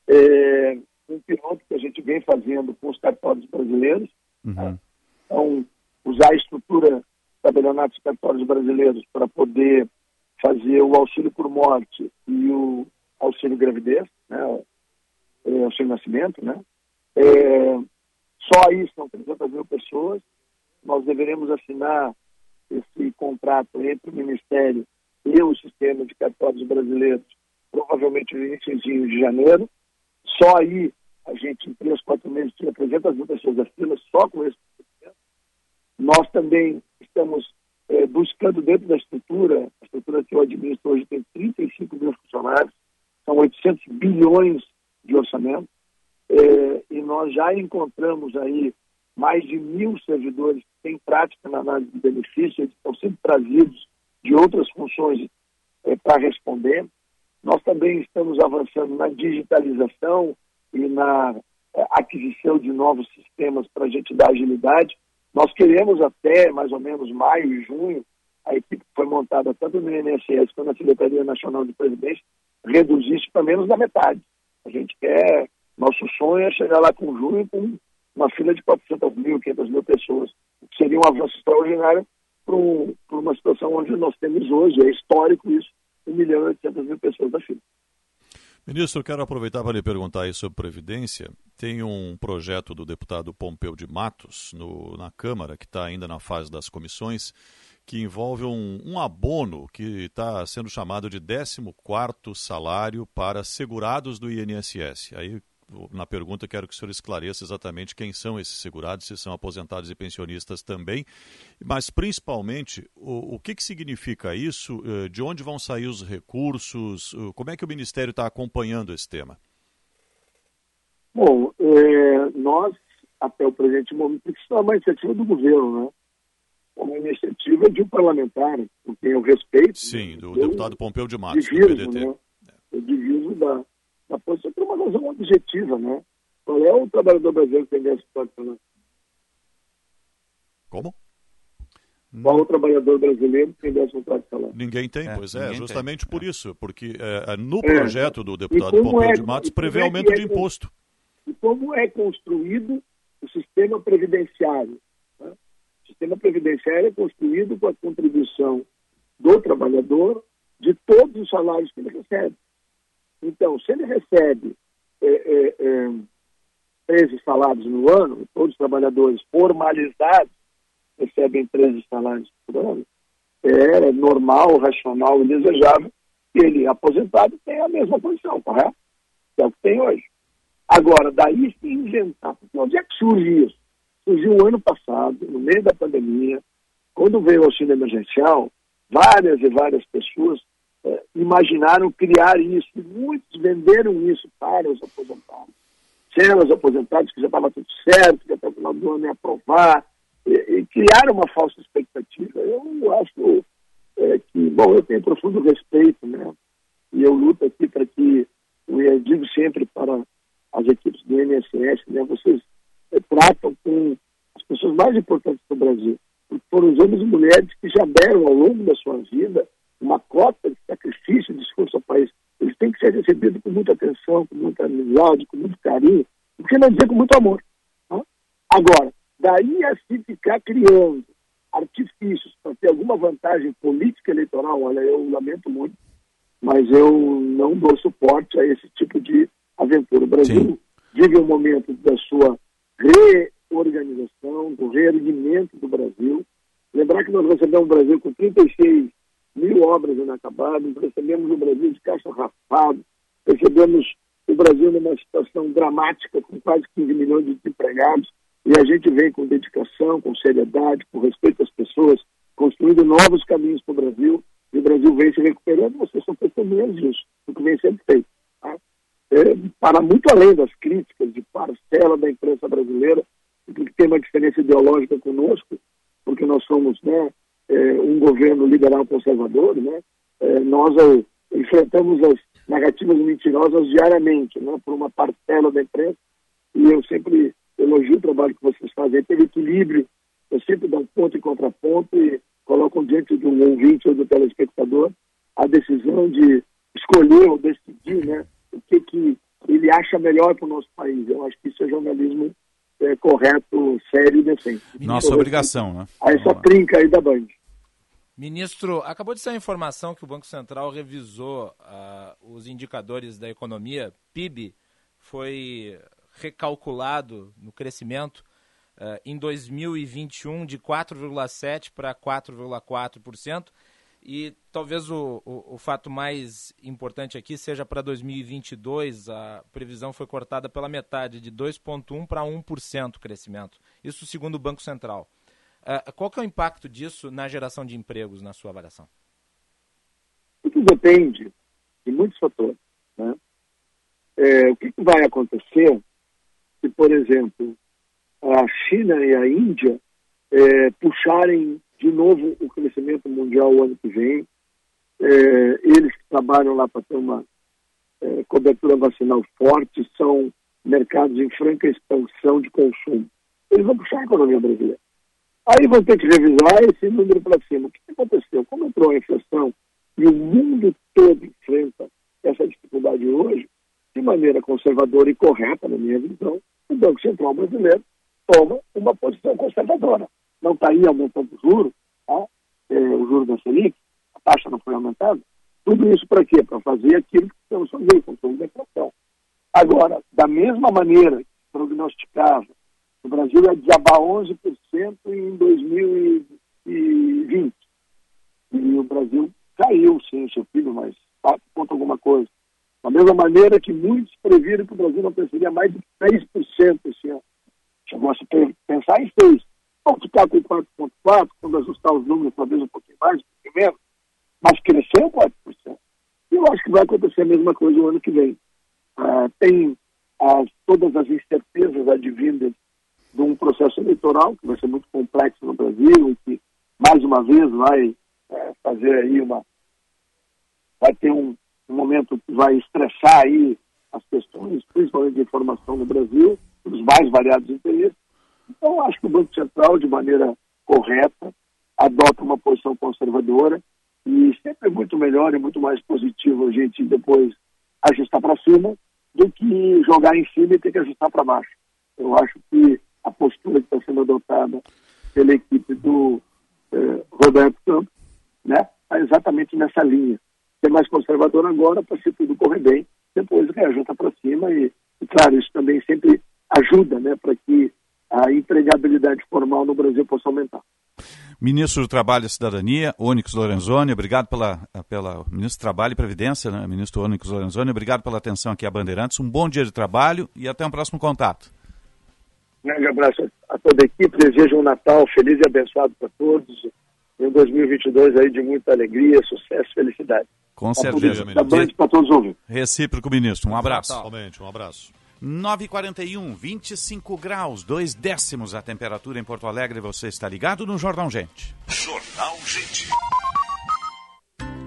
É, um piloto que a gente vem fazendo com os cartórios brasileiros. Uhum. Tá? Então, usar a estrutura tabelionato dos cartórios brasileiros para poder fazer o auxílio por morte e o auxílio gravidez, né? O auxílio nascimento, né? É, só aí são 300 mil pessoas. Nós deveremos assinar esse contrato entre o Ministério e o sistema de cartórios brasileiros, provavelmente no início de janeiro. Só aí a gente, em três, quatro meses, tinha 300 mil pessoas fila só com esse procedimento. Nós também estamos é, buscando dentro da estrutura, a estrutura que eu administro hoje tem 35 mil funcionários, são 800 bilhões de orçamento. É, e nós já encontramos aí mais de mil servidores que têm prática na análise de benefícios, eles estão sendo trazidos de outras funções é, para responder. Nós também estamos avançando na digitalização e na é, aquisição de novos sistemas para a gente dar agilidade. Nós queremos até mais ou menos maio e junho, a equipe que foi montada tanto no INSS quanto na Secretaria Nacional de Previdência, reduzir isso para menos da metade. A gente quer nosso sonho é chegar lá com junho com uma fila de 400 mil, 500 mil pessoas, que seria um avanço extraordinário para uma situação onde nós temos hoje, é histórico isso, 1 milhão e 800 mil pessoas da fila. Ministro, quero aproveitar para lhe perguntar aí sobre Previdência. Tem um projeto do deputado Pompeu de Matos no, na Câmara, que está ainda na fase das comissões, que envolve um, um abono que está sendo chamado de 14º salário para segurados do INSS. Aí na pergunta, quero que o senhor esclareça exatamente quem são esses segurados, se são aposentados e pensionistas também, mas principalmente o, o que, que significa isso, eh, de onde vão sair os recursos, como é que o Ministério está acompanhando esse tema? Bom, é, nós, até o presente momento, isso é uma iniciativa do governo, né? Uma iniciativa de um parlamentar, com quem eu respeito. Sim, do deputado Pompeu de Matos, diviso, do PDT. Né? Eu diviso da, da posição por uma razão objetiva, né? Qual é o trabalhador brasileiro que tem déficit habitacional? Como? Qual o trabalhador brasileiro que tem déficit habitacional? Ninguém tem, é, pois é, justamente tem. por é. isso, porque é, é no projeto do deputado Pompeu é, de Matos prevê aumento de imposto. E como é construído o sistema previdenciário? Né? O sistema previdenciário é construído com a contribuição do trabalhador de todos os salários que ele recebe. Então, se ele recebe é, é, é, 13 salários no ano, todos os trabalhadores formalizados recebem 13 salários por ano, é normal, racional e desejável que ele, aposentado, tenha a mesma posição, correto? Que é o que tem hoje. Agora, daí se inventar, porque onde é que surge isso? Surgiu o ano passado, no meio da pandemia, quando veio o auxílio emergencial, várias e várias pessoas é, imaginaram criar isso, e muitos venderam isso para os aposentados. Tinham os aposentados que já estava tudo certo, que até o final do ano ia aprovar, e, e criaram uma falsa expectativa. Eu acho é, que, bom, eu tenho profundo respeito, né? E eu luto aqui para que, eu digo sempre para as equipes do INSS, né? Vocês é, tratam com as pessoas mais importantes do Brasil. Foram os homens e mulheres que já deram ao longo da sua vida uma cota de sacrifício, de esforço ao país. Eles têm que ser recebidos com muita atenção, com muita amizade, com muito carinho, por que não dizer com muito amor. Né? Agora, daí a se ficar criando artifícios para ter alguma vantagem política eleitoral, olha, eu lamento muito, mas eu não dou suporte a esse tipo de aventura. O Brasil Sim. vive um momento da sua reorganização, do reerguimento do Brasil. Lembrar que nós recebemos o Brasil com 36 mil obras inacabadas, recebemos o Brasil de caixa raspado, recebemos o Brasil numa situação dramática, com quase 15 milhões de desempregados, e a gente vem com dedicação, com seriedade, com respeito às pessoas, construindo novos caminhos para o Brasil, e o Brasil vem se recuperando, vocês são testemunhas disso, do que vem sendo feito. Tá? É, para muito além das críticas de parcela da imprensa brasileira, que tem uma diferença ideológica conosco, porque nós somos né, é, um governo liberal conservador, né, é, nós enfrentamos as narrativas mentirosas diariamente, né, por uma parcela da imprensa, e eu sempre elogio o trabalho que vocês fazem, teve equilíbrio, eu sempre dou um ponto e contraponto e colocam diante de um ouvinte ou do telespectador a decisão de escolher ou decidir né, o que, que ele acha melhor para o nosso país. Eu acho que isso é jornalismo é, correto, sério e decente. Nossa obrigação, né? A essa trinca aí da Band. Ministro, acabou de sair a informação que o Banco Central revisou uh, os indicadores da economia. PIB foi recalculado no crescimento uh, em 2021 de 4,7% para 4,4%. E talvez o, o, o, fato mais importante aqui seja para 2022, a previsão foi cortada pela metade, de 2,1% para 1% crescimento. Isso segundo o Banco Central. Uh, qual que é o impacto disso na geração de empregos, na sua avaliação? Isso depende de muitos fatores. Né? É, o que, que, vai acontecer se, por exemplo, a China e a Índia é, puxarem de novo o crescimento mundial o ano que vem? É, eles que trabalham lá para ter uma é, cobertura vacinal forte são mercados em franca expansão de consumo. Eles vão puxar a economia brasileira. Aí vão ter que revisar esse número para cima. O que aconteceu? Como entrou a inflação e o mundo todo enfrenta essa dificuldade hoje, de maneira conservadora e correta, na minha visão, o Banco Central brasileiro toma uma posição conservadora. Não está aí aumentando o juro, tá? é, o juro da Selic, a taxa não foi aumentada. Tudo isso para quê? Para fazer aquilo que estamos fazendo, controle da inflação. Agora, da mesma maneira que prognosticava o Brasil ia desabar 11% em 2020. E o Brasil caiu, sim, seu filho, mas 4 ponto alguma coisa. Da mesma maneira que muitos previram que o Brasil não cresceria mais de 3% esse ano. Chegou a pensar em 6%. Vamos ficar com 4,4%, quando ajustar os números, talvez um pouquinho mais, um pouquinho menos. Mas cresceu 4%. E eu acho que vai acontecer a mesma coisa o ano que vem. Ah, tem as, todas as incertezas advindas de um processo eleitoral que vai ser muito complexo no Brasil e que, mais uma vez, vai é, fazer aí uma... vai ter um, um momento que vai estressar aí as questões, principalmente de informação no Brasil, dos mais variados interesses. Então, acho que o Banco Central, de maneira correta, adota uma posição conservadora e sempre é muito melhor e muito mais positivo a gente depois ajustar para cima do que jogar em cima e ter que ajustar para baixo. Eu acho que a postura que está sendo adotada pela equipe do eh, Roberto Campos, né, está exatamente nessa linha. Ser mais conservador agora para se tudo correr bem, depois reajusta para cima e, e, claro, isso também sempre ajuda a empregabilidade formal no Brasil possa aumentar. Ministro do Trabalho e Cidadania, Onyx Lorenzoni, obrigado pela, pela Ministro do Trabalho e Previdência, né? Ministro Onyx Lorenzoni, obrigado pela atenção aqui a Bandeirantes. Um bom dia de trabalho e até um próximo contato. Um grande abraço a toda a equipe, desejo um Natal feliz e abençoado para todos. E um 2022 aí de muita alegria, sucesso e felicidade. Com certeza. Da Band para todos ouvir. Recíproco, ministro. Um abraço. Totalmente, um abraço. 9h41, 25 graus, 2 décimos a temperatura em Porto Alegre. Você está ligado no Jornal Gente. Jornal Gente.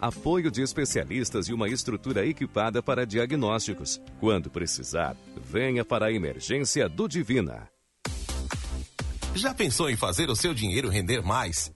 apoio de especialistas e uma estrutura equipada para diagnósticos. Quando precisar, venha para a emergência do Divina. Já pensou em fazer o seu dinheiro render mais?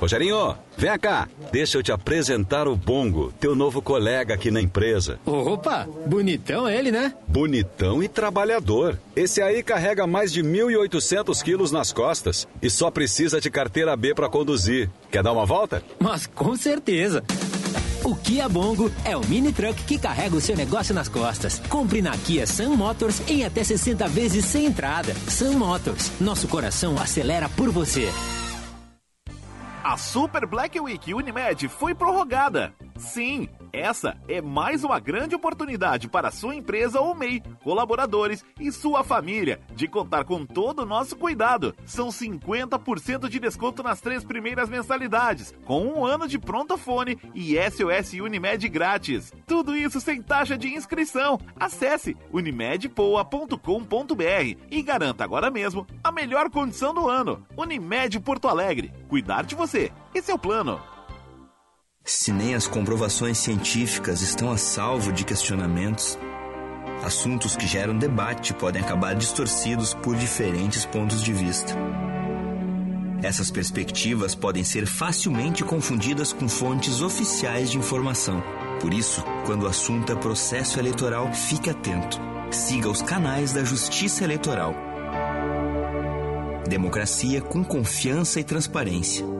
Rogerinho, vem cá. Deixa eu te apresentar o Bongo, teu novo colega aqui na empresa. Opa, bonitão ele, né? Bonitão e trabalhador. Esse aí carrega mais de 1.800 quilos nas costas e só precisa de carteira B para conduzir. Quer dar uma volta? Mas com certeza. O Kia Bongo é o mini truck que carrega o seu negócio nas costas. Compre na Kia Sun Motors em até 60 vezes sem entrada. Sun Motors, nosso coração acelera por você. A Super Black Week Unimed foi prorrogada. Sim, essa é mais uma grande oportunidade para sua empresa ou MEI, colaboradores e sua família de contar com todo o nosso cuidado. São 50% de desconto nas três primeiras mensalidades, com um ano de pronto-fone e SOS Unimed grátis. Tudo isso sem taxa de inscrição. Acesse unimedpoa.com.br e garanta agora mesmo a melhor condição do ano. Unimed Porto Alegre. Cuidar de você. Esse é o plano. Se nem as comprovações científicas estão a salvo de questionamentos, assuntos que geram debate podem acabar distorcidos por diferentes pontos de vista. Essas perspectivas podem ser facilmente confundidas com fontes oficiais de informação. Por isso, quando o assunto é processo eleitoral, fique atento. Siga os canais da Justiça Eleitoral. Democracia com confiança e transparência.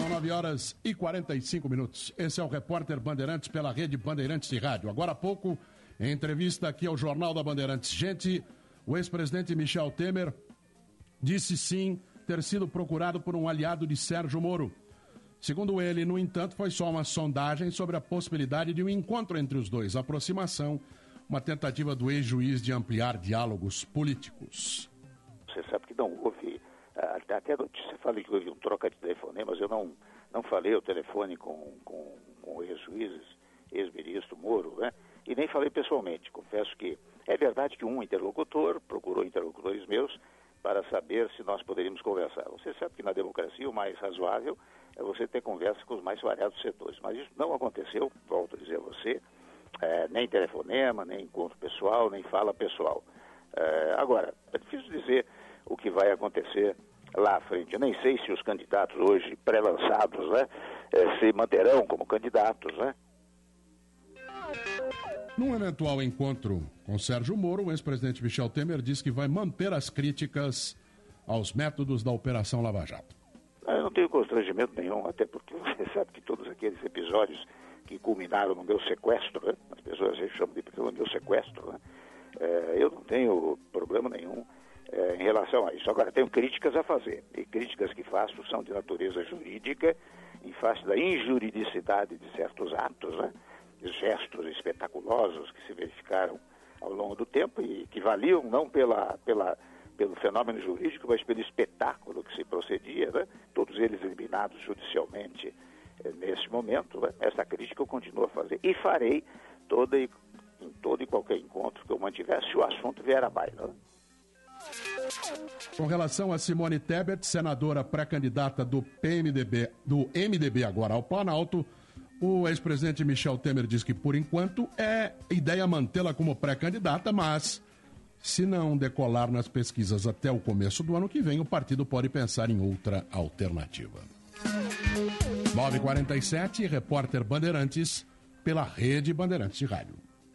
São 9 horas e 45 minutos. Esse é o repórter Bandeirantes pela rede Bandeirantes de Rádio. Agora há pouco, em entrevista aqui ao Jornal da Bandeirantes. Gente, o ex-presidente Michel Temer disse sim ter sido procurado por um aliado de Sérgio Moro. Segundo ele, no entanto, foi só uma sondagem sobre a possibilidade de um encontro entre os dois, aproximação, uma tentativa do ex-juiz de ampliar diálogos políticos. Você sabe que não houve até, você fala que houve um troca de telefonemas, eu não, não falei o telefone com, com, com ex-juízes, ex-ministro Moro, né? E nem falei pessoalmente. Confesso que é verdade que um interlocutor procurou interlocutores meus, para saber se nós poderíamos conversar. Você sabe que na democracia o mais razoável é você ter conversa com os mais variados setores, mas isso não aconteceu, volto a dizer a você, é, nem telefonema, nem encontro pessoal, nem fala pessoal. É, agora, é difícil dizer o que vai acontecer lá à frente. Eu nem sei se os candidatos hoje pré-lançados né, é, se manterão como candidatos, né? Num eventual encontro com Sérgio Moro, o ex-presidente Michel Temer diz que vai manter as críticas aos métodos da Operação Lava Jato. Eu não tenho constrangimento nenhum, até porque você sabe que todos aqueles episódios que culminaram no meu sequestro, né? as pessoas chamam de no meu sequestro, né? é, eu não tenho problema nenhum é, em relação a isso. Agora, tenho críticas a fazer, e críticas que faço são de natureza jurídica, em face da injuridicidade de certos atos, né? gestos espetaculosos que se verificaram ao longo do tempo e que valiam não pela, pela, pelo fenômeno jurídico, mas pelo espetáculo que se procedia, né? todos eles eliminados judicialmente eh, nesse momento. Né? Essa crítica eu continuo a fazer e farei toda e, em todo e qualquer encontro que eu mantiver, se o assunto vier à baila. Né? Com relação a Simone Tebet, senadora pré-candidata do PMDB, do MDB agora ao Planalto, o ex-presidente Michel Temer diz que, por enquanto, é ideia mantê-la como pré-candidata, mas se não decolar nas pesquisas até o começo do ano que vem, o partido pode pensar em outra alternativa. 947, repórter Bandeirantes, pela rede Bandeirantes de Rádio.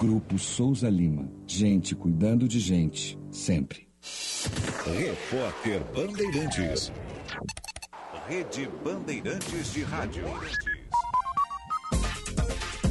Grupo Souza Lima. Gente cuidando de gente, sempre. Repórter Bandeirantes. Rede Bandeirantes de Rádio.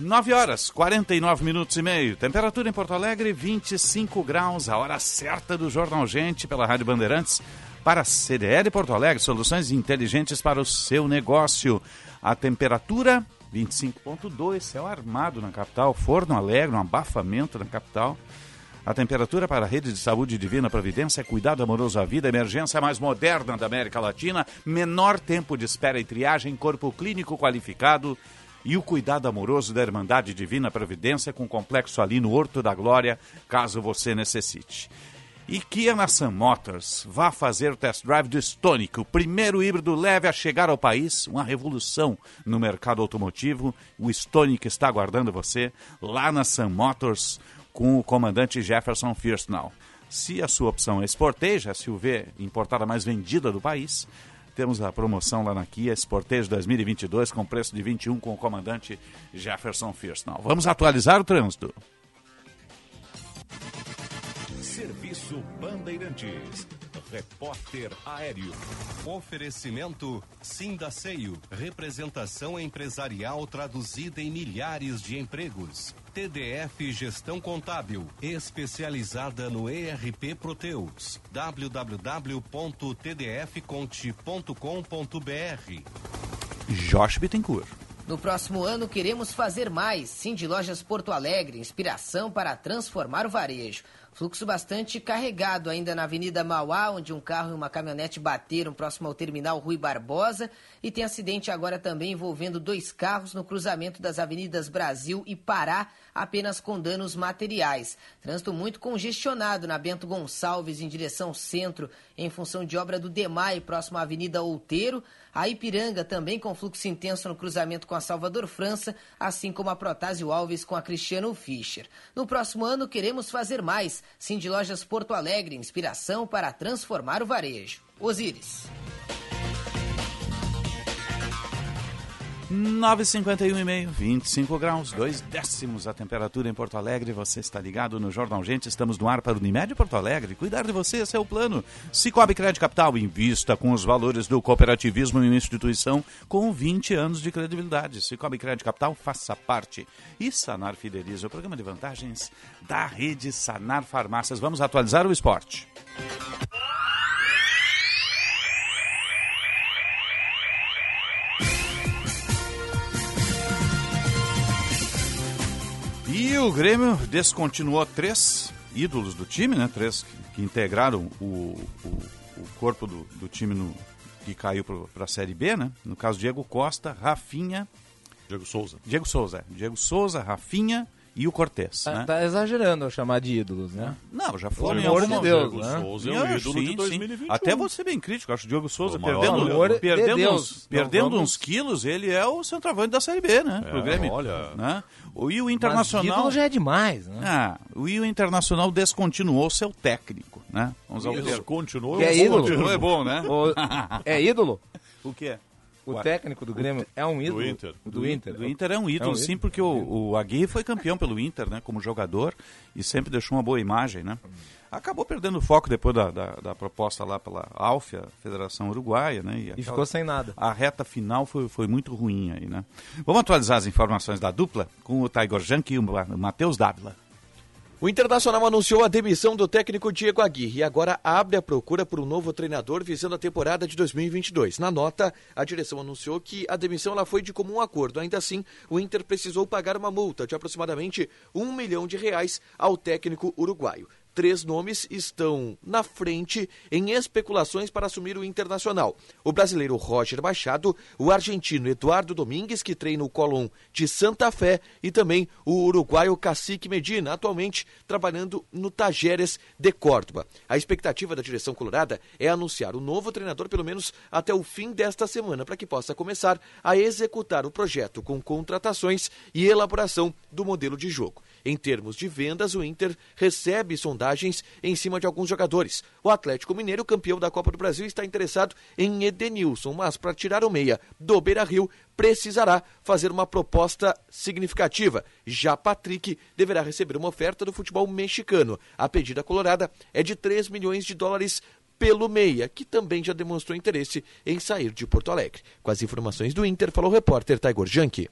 Nove horas, 49 minutos e meio. Temperatura em Porto Alegre, 25 graus. A hora certa do Jornal Gente pela Rádio Bandeirantes para a CDL Porto Alegre. Soluções inteligentes para o seu negócio. A temperatura, 25,2. Céu armado na capital. Forno Alegre, um abafamento na capital. A temperatura para a rede de saúde Divina Providência é cuidado amoroso à vida, emergência mais moderna da América Latina, menor tempo de espera e triagem, corpo clínico qualificado e o cuidado amoroso da Irmandade Divina Providência com complexo ali no Horto da Glória, caso você necessite. E Kia na Sun Motors. Vá fazer o test drive do Stonic, o primeiro híbrido leve a chegar ao país, uma revolução no mercado automotivo. O Stonic está aguardando você lá na Sun Motors com o comandante Jefferson Firstnall. Se a sua opção é Sportage, a SUV importada mais vendida do país, temos a promoção lá na Kia Sportage 2022 com preço de 21 com o comandante Jefferson Firstnall. Vamos atualizar o trânsito. Serviço Bandeirantes. Repórter Aéreo. Oferecimento Sindaceio. Representação empresarial traduzida em milhares de empregos. TDF Gestão Contábil. Especializada no ERP Proteus. www.tdfconte.com.br. Josh Bittencourt. No próximo ano, queremos fazer mais. Sim de Lojas Porto Alegre, inspiração para transformar o varejo. Fluxo bastante carregado ainda na Avenida Mauá, onde um carro e uma caminhonete bateram próximo ao terminal Rui Barbosa. E tem acidente agora também envolvendo dois carros no cruzamento das avenidas Brasil e Pará, apenas com danos materiais. Trânsito muito congestionado na Bento Gonçalves, em direção centro, em função de obra do DEMAI, próximo à Avenida Outeiro. A Ipiranga também com fluxo intenso no cruzamento com a Salvador França, assim como a Protásio Alves com a Cristiano Fischer. No próximo ano, queremos fazer mais. Cindy Lojas Porto Alegre, inspiração para transformar o varejo. Osíris. 9,51,5, 25 graus, 2 décimos a temperatura em Porto Alegre. Você está ligado no Jornal Gente. Estamos no ar para o Unimed Porto Alegre. Cuidar de você, esse é o plano. Cicobi Crédito Capital, invista com os valores do cooperativismo em uma instituição com 20 anos de credibilidade. Cicobi Crédito Capital, faça parte. E Sanar Fideliza, o programa de vantagens da rede Sanar Farmácias. Vamos atualizar o esporte. E o Grêmio descontinuou três ídolos do time, né? Três que integraram o, o, o corpo do, do time no, que caiu para a Série B, né? No caso, Diego Costa, Rafinha. Diego Souza. Diego Souza, é. Diego Souza, Rafinha e o Cortez. Tá, né? tá exagerando ao chamar de ídolos, né? Não, já foram Pelo amor de Deus, Diego né? Souza é o ídolo sim, de sim. 2021. Até você bem crítico, acho o Diogo Souza maior perdendo, de perdendo, Deus. uns, perdendo vamos- uns quilos, ele é o centroavante da Série B, né? É, pro Grêmio. olha. Né? O, e o Mas Internacional. ídolo já é demais, né? Ah, o e o Internacional descontinuou seu técnico, né? Vamos ao continuou. Que é ídolo? Continua é bom, né? O- é ídolo? O que é? O Ué. técnico do Grêmio é um ídolo? Inter. O do Inter. Do Inter é um ídolo, sim, porque o, o Aguirre foi campeão pelo Inter, né? Como jogador e sempre deixou uma boa imagem, né? Acabou perdendo o foco depois da, da, da proposta lá pela Alfia, Federação Uruguaia, né? E aquela- ficou sem nada. A reta final foi, foi muito ruim aí, né? Vamos atualizar as informações da dupla com o Tiger Junk e o Ma- Matheus Dávila. O Internacional anunciou a demissão do técnico Diego Aguirre e agora abre a procura por um novo treinador visando a temporada de 2022. Na nota, a direção anunciou que a demissão ela foi de comum acordo. Ainda assim, o Inter precisou pagar uma multa de aproximadamente um milhão de reais ao técnico uruguaio. Três nomes estão na frente em especulações para assumir o Internacional. O brasileiro Roger Machado, o argentino Eduardo Domingues, que treina o Colón de Santa Fé, e também o uruguaio Cacique Medina, atualmente trabalhando no Tajeres de Córdoba. A expectativa da direção colorada é anunciar o novo treinador pelo menos até o fim desta semana, para que possa começar a executar o projeto com contratações e elaboração do modelo de jogo. Em termos de vendas, o Inter recebe sondagens em cima de alguns jogadores. O Atlético Mineiro, campeão da Copa do Brasil, está interessado em Edenilson, mas para tirar o meia do Beira-Rio, precisará fazer uma proposta significativa. Já Patrick deverá receber uma oferta do futebol mexicano. A pedida colorada é de 3 milhões de dólares pelo Meia, que também já demonstrou interesse em sair de Porto Alegre. Com as informações do Inter, falou o repórter Taigor Janke.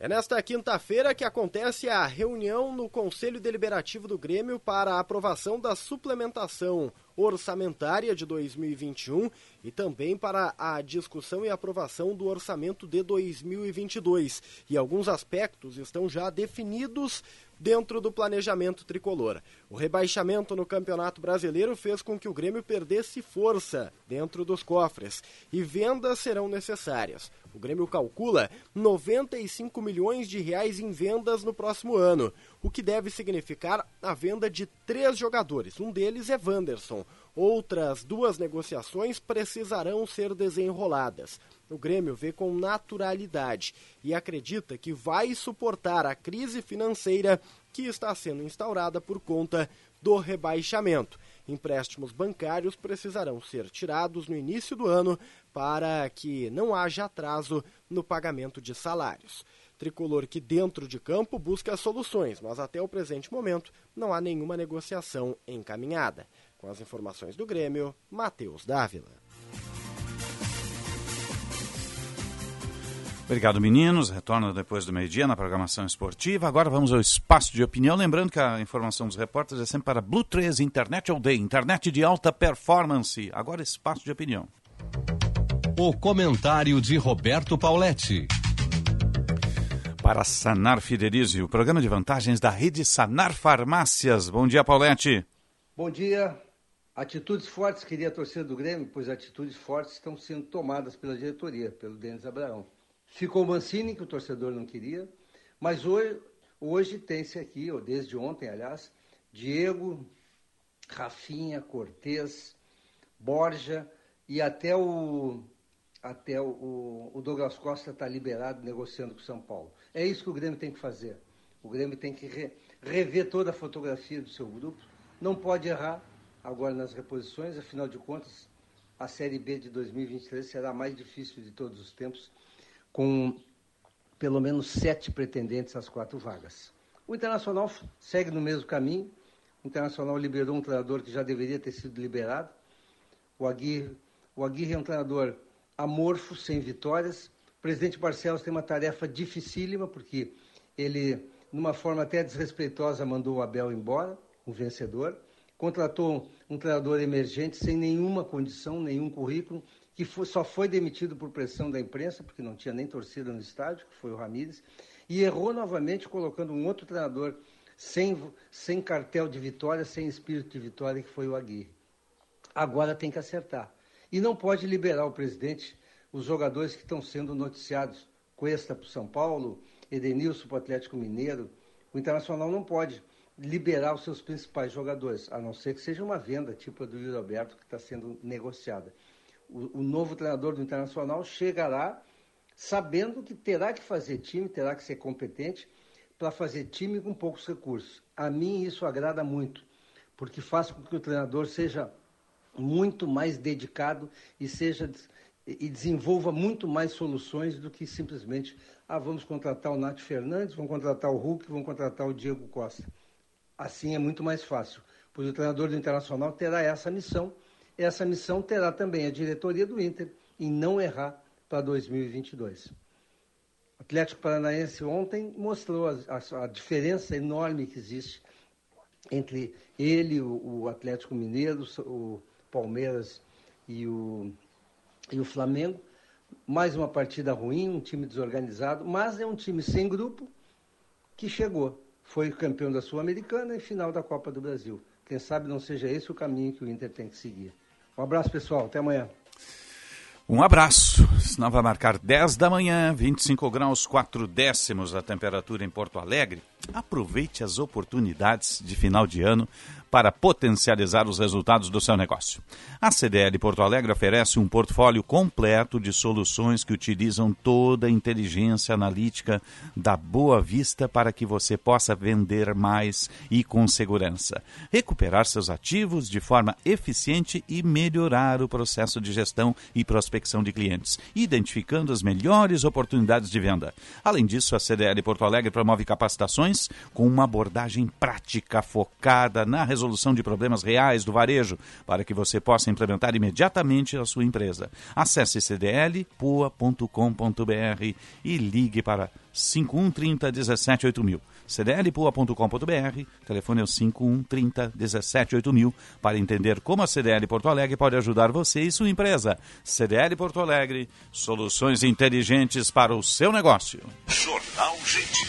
É nesta quinta-feira que acontece a reunião no Conselho Deliberativo do Grêmio para a aprovação da suplementação orçamentária de 2021 e também para a discussão e aprovação do orçamento de 2022. E alguns aspectos estão já definidos dentro do planejamento tricolor. O rebaixamento no Campeonato Brasileiro fez com que o Grêmio perdesse força dentro dos cofres e vendas serão necessárias. O Grêmio calcula 95 milhões de reais em vendas no próximo ano, o que deve significar a venda de três jogadores. Um deles é Wanderson. Outras duas negociações precisarão ser desenroladas. O Grêmio vê com naturalidade e acredita que vai suportar a crise financeira que está sendo instaurada por conta do rebaixamento. Empréstimos bancários precisarão ser tirados no início do ano para que não haja atraso no pagamento de salários. Tricolor que dentro de campo busca soluções, mas até o presente momento não há nenhuma negociação encaminhada. Com as informações do Grêmio, Matheus Dávila. Obrigado, meninos. Retorno depois do meio-dia na programação esportiva. Agora vamos ao espaço de opinião. Lembrando que a informação dos repórteres é sempre para Blue 3 Internet All Day, internet de alta performance. Agora, espaço de opinião. O comentário de Roberto Pauletti. Para Sanar Fidelize, o programa de vantagens da rede Sanar Farmácias. Bom dia, Pauletti. Bom dia. Atitudes fortes queria a torcida do Grêmio, pois atitudes fortes estão sendo tomadas pela diretoria, pelo Denis Abraão. Ficou Mancini, que o torcedor não queria, mas hoje, hoje tem-se aqui, ou desde ontem, aliás, Diego, Rafinha, Cortez, Borja e até o até o, o Douglas Costa está liberado negociando com o São Paulo. É isso que o Grêmio tem que fazer. O Grêmio tem que re, rever toda a fotografia do seu grupo. Não pode errar agora nas reposições, afinal de contas, a Série B de 2023 será a mais difícil de todos os tempos com pelo menos sete pretendentes às quatro vagas. O Internacional segue no mesmo caminho. O Internacional liberou um treinador que já deveria ter sido liberado. O Aguirre, o Aguirre é um treinador amorfo, sem vitórias. O presidente Barcelos tem uma tarefa dificílima, porque ele, numa forma até desrespeitosa, mandou o Abel embora, o vencedor. Contratou um treinador emergente sem nenhuma condição, nenhum currículo, que foi, só foi demitido por pressão da imprensa, porque não tinha nem torcida no estádio, que foi o Ramírez, e errou novamente colocando um outro treinador sem, sem cartel de vitória, sem espírito de vitória, que foi o Aguirre. Agora tem que acertar. E não pode liberar o presidente os jogadores que estão sendo noticiados. Cuesta para o São Paulo, Edenilson para o Atlético Mineiro. O Internacional não pode liberar os seus principais jogadores, a não ser que seja uma venda, tipo a do Yuri Alberto, que está sendo negociada o, o novo treinador do Internacional chegará sabendo que terá que fazer time, terá que ser competente para fazer time com poucos recursos. A mim isso agrada muito, porque faz com que o treinador seja muito mais dedicado e seja e desenvolva muito mais soluções do que simplesmente ah, vamos contratar o Nath Fernandes, vamos contratar o Hulk, vamos contratar o Diego Costa. Assim é muito mais fácil, pois o treinador do Internacional terá essa missão essa missão terá também a diretoria do Inter em não errar para 2022. O Atlético Paranaense ontem mostrou a, a, diferença enorme que existe entre ele, o, o Atlético Mineiro, o Palmeiras e o, e o Flamengo. Mais uma partida ruim, um time desorganizado, mas é um time sem grupo que chegou. Foi campeão da Sul-Americana e final da Copa do Brasil. Quem sabe não seja esse o caminho que o Inter tem que seguir. Um abraço, pessoal. Até amanhã. Um abraço. Senão vai marcar 10 da manhã, 25 graus, 4 décimos a temperatura em Porto Alegre. Aproveite as oportunidades de final de ano para potencializar os resultados do seu negócio. A CDL Porto Alegre oferece um portfólio completo de soluções que utilizam toda a inteligência analítica da Boa Vista para que você possa vender mais e com segurança, recuperar seus ativos de forma eficiente e melhorar o processo de gestão e prospecção de clientes, identificando as melhores oportunidades de venda. Além disso, a CDL Porto Alegre promove capacitações com uma abordagem prática focada na resolução resolução de problemas reais do varejo para que você possa implementar imediatamente a sua empresa. Acesse cdlpua.com.br e ligue para 5130 178000. cdlpua.com.br, telefone é o 5130 178000 para entender como a CDL Porto Alegre pode ajudar você e sua empresa. CDL Porto Alegre, soluções inteligentes para o seu negócio. Jornal Gente.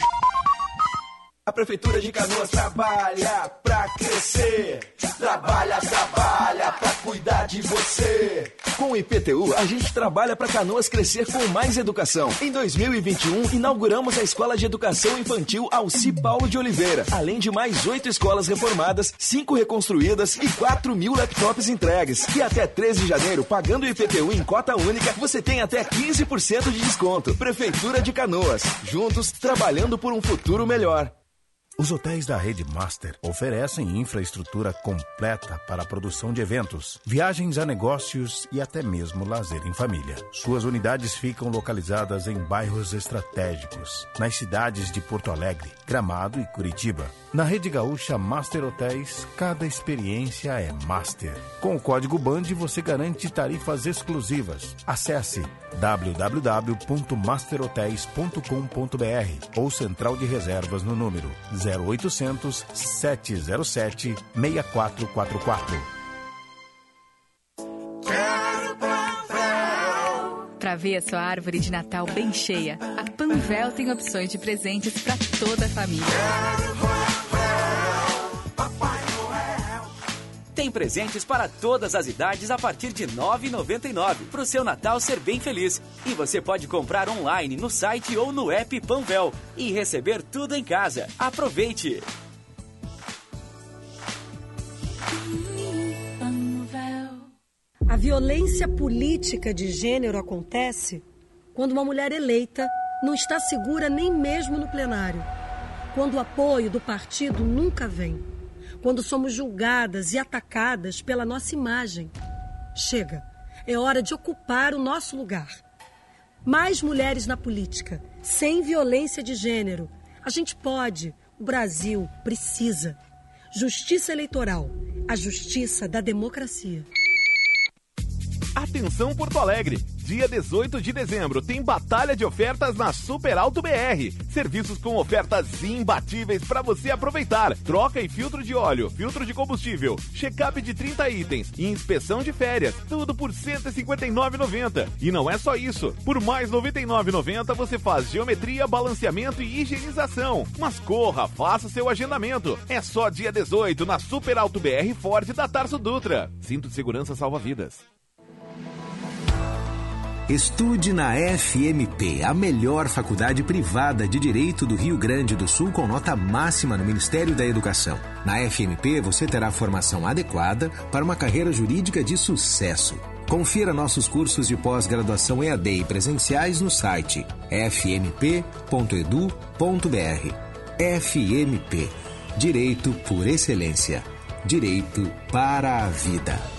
A Prefeitura de Canoas trabalha pra crescer. Trabalha, trabalha pra cuidar de você. Com o IPTU, a gente trabalha para Canoas crescer com mais educação. Em 2021, inauguramos a Escola de Educação Infantil Alci Paulo de Oliveira. Além de mais oito escolas reformadas, cinco reconstruídas e quatro mil laptops entregues. E até 13 de janeiro, pagando o IPTU em cota única, você tem até 15% de desconto. Prefeitura de Canoas. Juntos, trabalhando por um futuro melhor. Os hotéis da rede Master oferecem infraestrutura completa para a produção de eventos, viagens a negócios e até mesmo lazer em família. Suas unidades ficam localizadas em bairros estratégicos, nas cidades de Porto Alegre, Gramado e Curitiba. Na rede gaúcha Master Hotéis, cada experiência é master. Com o código BAND você garante tarifas exclusivas. Acesse www.masterhotels.com.br ou central de reservas no número 0800 707 6444. Para ver a sua árvore de Natal bem cheia, a Panvel tem opções de presentes para toda a família. Tem presentes para todas as idades a partir de R$ 9,99 para o seu Natal ser bem feliz. E você pode comprar online no site ou no app Panvel e receber tudo em casa. Aproveite! A violência política de gênero acontece quando uma mulher eleita não está segura nem mesmo no plenário, quando o apoio do partido nunca vem, quando somos julgadas e atacadas pela nossa imagem. Chega, é hora de ocupar o nosso lugar. Mais mulheres na política, sem violência de gênero. A gente pode, o Brasil precisa. Justiça eleitoral, a justiça da democracia. Atenção Porto Alegre! Dia 18 de dezembro tem batalha de ofertas na Super Alto BR. Serviços com ofertas imbatíveis para você aproveitar. Troca e filtro de óleo, filtro de combustível, check-up de 30 itens e inspeção de férias. Tudo por R$ 159,90. E não é só isso. Por mais R$ 99,90 você faz geometria, balanceamento e higienização. Mas corra, faça seu agendamento. É só dia 18 na Super Alto BR Ford da Tarso Dutra. Cinto de segurança salva vidas. Estude na FMP, a melhor faculdade privada de direito do Rio Grande do Sul com nota máxima no Ministério da Educação. Na FMP você terá formação adequada para uma carreira jurídica de sucesso. Confira nossos cursos de pós-graduação EAD e presenciais no site fmp.edu.br. FMP Direito por Excelência. Direito para a vida.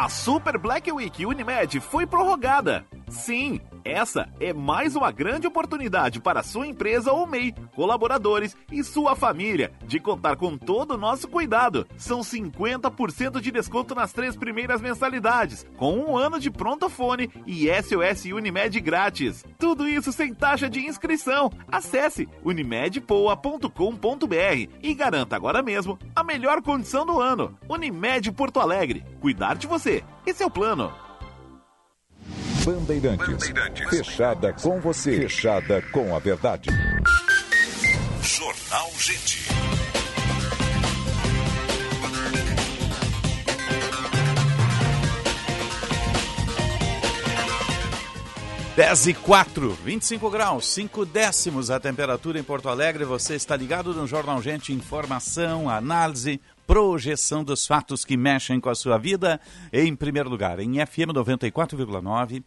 A Super Black Week Unimed foi prorrogada. Sim, essa é mais uma grande oportunidade para sua empresa ou MEI, colaboradores e sua família de contar com todo o nosso cuidado. São 50% de desconto nas três primeiras mensalidades, com um ano de prontofone e SOS Unimed grátis. Tudo isso sem taxa de inscrição. Acesse unimedpoa.com.br e garanta agora mesmo a melhor condição do ano. Unimed Porto Alegre. Cuidar de você. Esse é o plano. Bandeirantes. Bandeirantes. Fechada com você. Fechada com a verdade. Jornal Gente. Dez e quatro, 25 graus, 5 décimos a temperatura em Porto Alegre. Você está ligado no Jornal Gente, informação, análise, projeção dos fatos que mexem com a sua vida. Em primeiro lugar, em FM 94,9,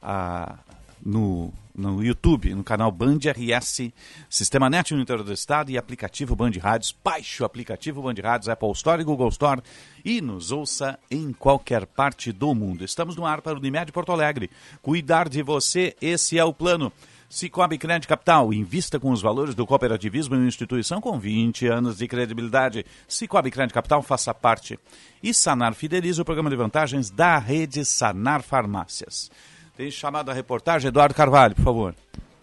ah, no, no YouTube, no canal Band RS, Sistema Net no interior do estado e aplicativo Band Rádios. Baixe o aplicativo Band Rádios, Apple Store e Google Store e nos ouça em qualquer parte do mundo. Estamos no ar para o Unimed Porto Alegre. Cuidar de você, esse é o plano. Cicobi Crédito Capital, invista com os valores do cooperativismo em uma instituição com 20 anos de credibilidade. Cicobi Crédito Capital, faça parte. E Sanar Fideliza, o programa de vantagens da rede Sanar Farmácias. Tem chamado a reportagem, Eduardo Carvalho, por favor.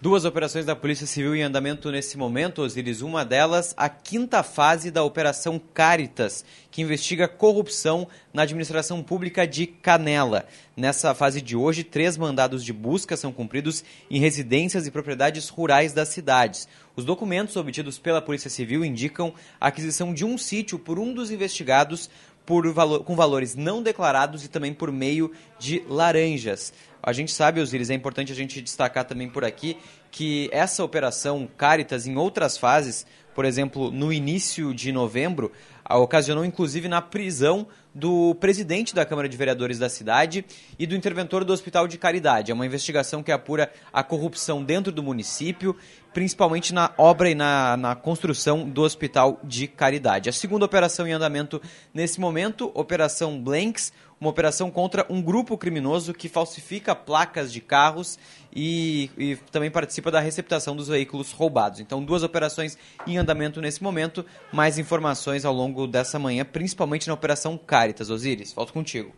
Duas operações da Polícia Civil em andamento nesse momento, Osiris. Uma delas, a quinta fase da Operação Caritas, que investiga corrupção na administração pública de Canela. Nessa fase de hoje, três mandados de busca são cumpridos em residências e propriedades rurais das cidades. Os documentos obtidos pela Polícia Civil indicam a aquisição de um sítio por um dos investigados por com valores não declarados e também por meio de laranjas. A gente sabe, Osiris, é importante a gente destacar também por aqui que essa operação Caritas, em outras fases, por exemplo, no início de novembro, ocasionou inclusive na prisão do presidente da Câmara de Vereadores da cidade e do interventor do Hospital de Caridade. É uma investigação que apura a corrupção dentro do município, principalmente na obra e na, na construção do Hospital de Caridade. A segunda operação em andamento nesse momento, Operação Blanks, uma operação contra um grupo criminoso que falsifica placas de carros e, e, também participa da receptação dos veículos roubados. Então, duas operações em andamento nesse momento. Mais informações ao longo dessa manhã, principalmente na Operação Caritas. Osiris, volto contigo.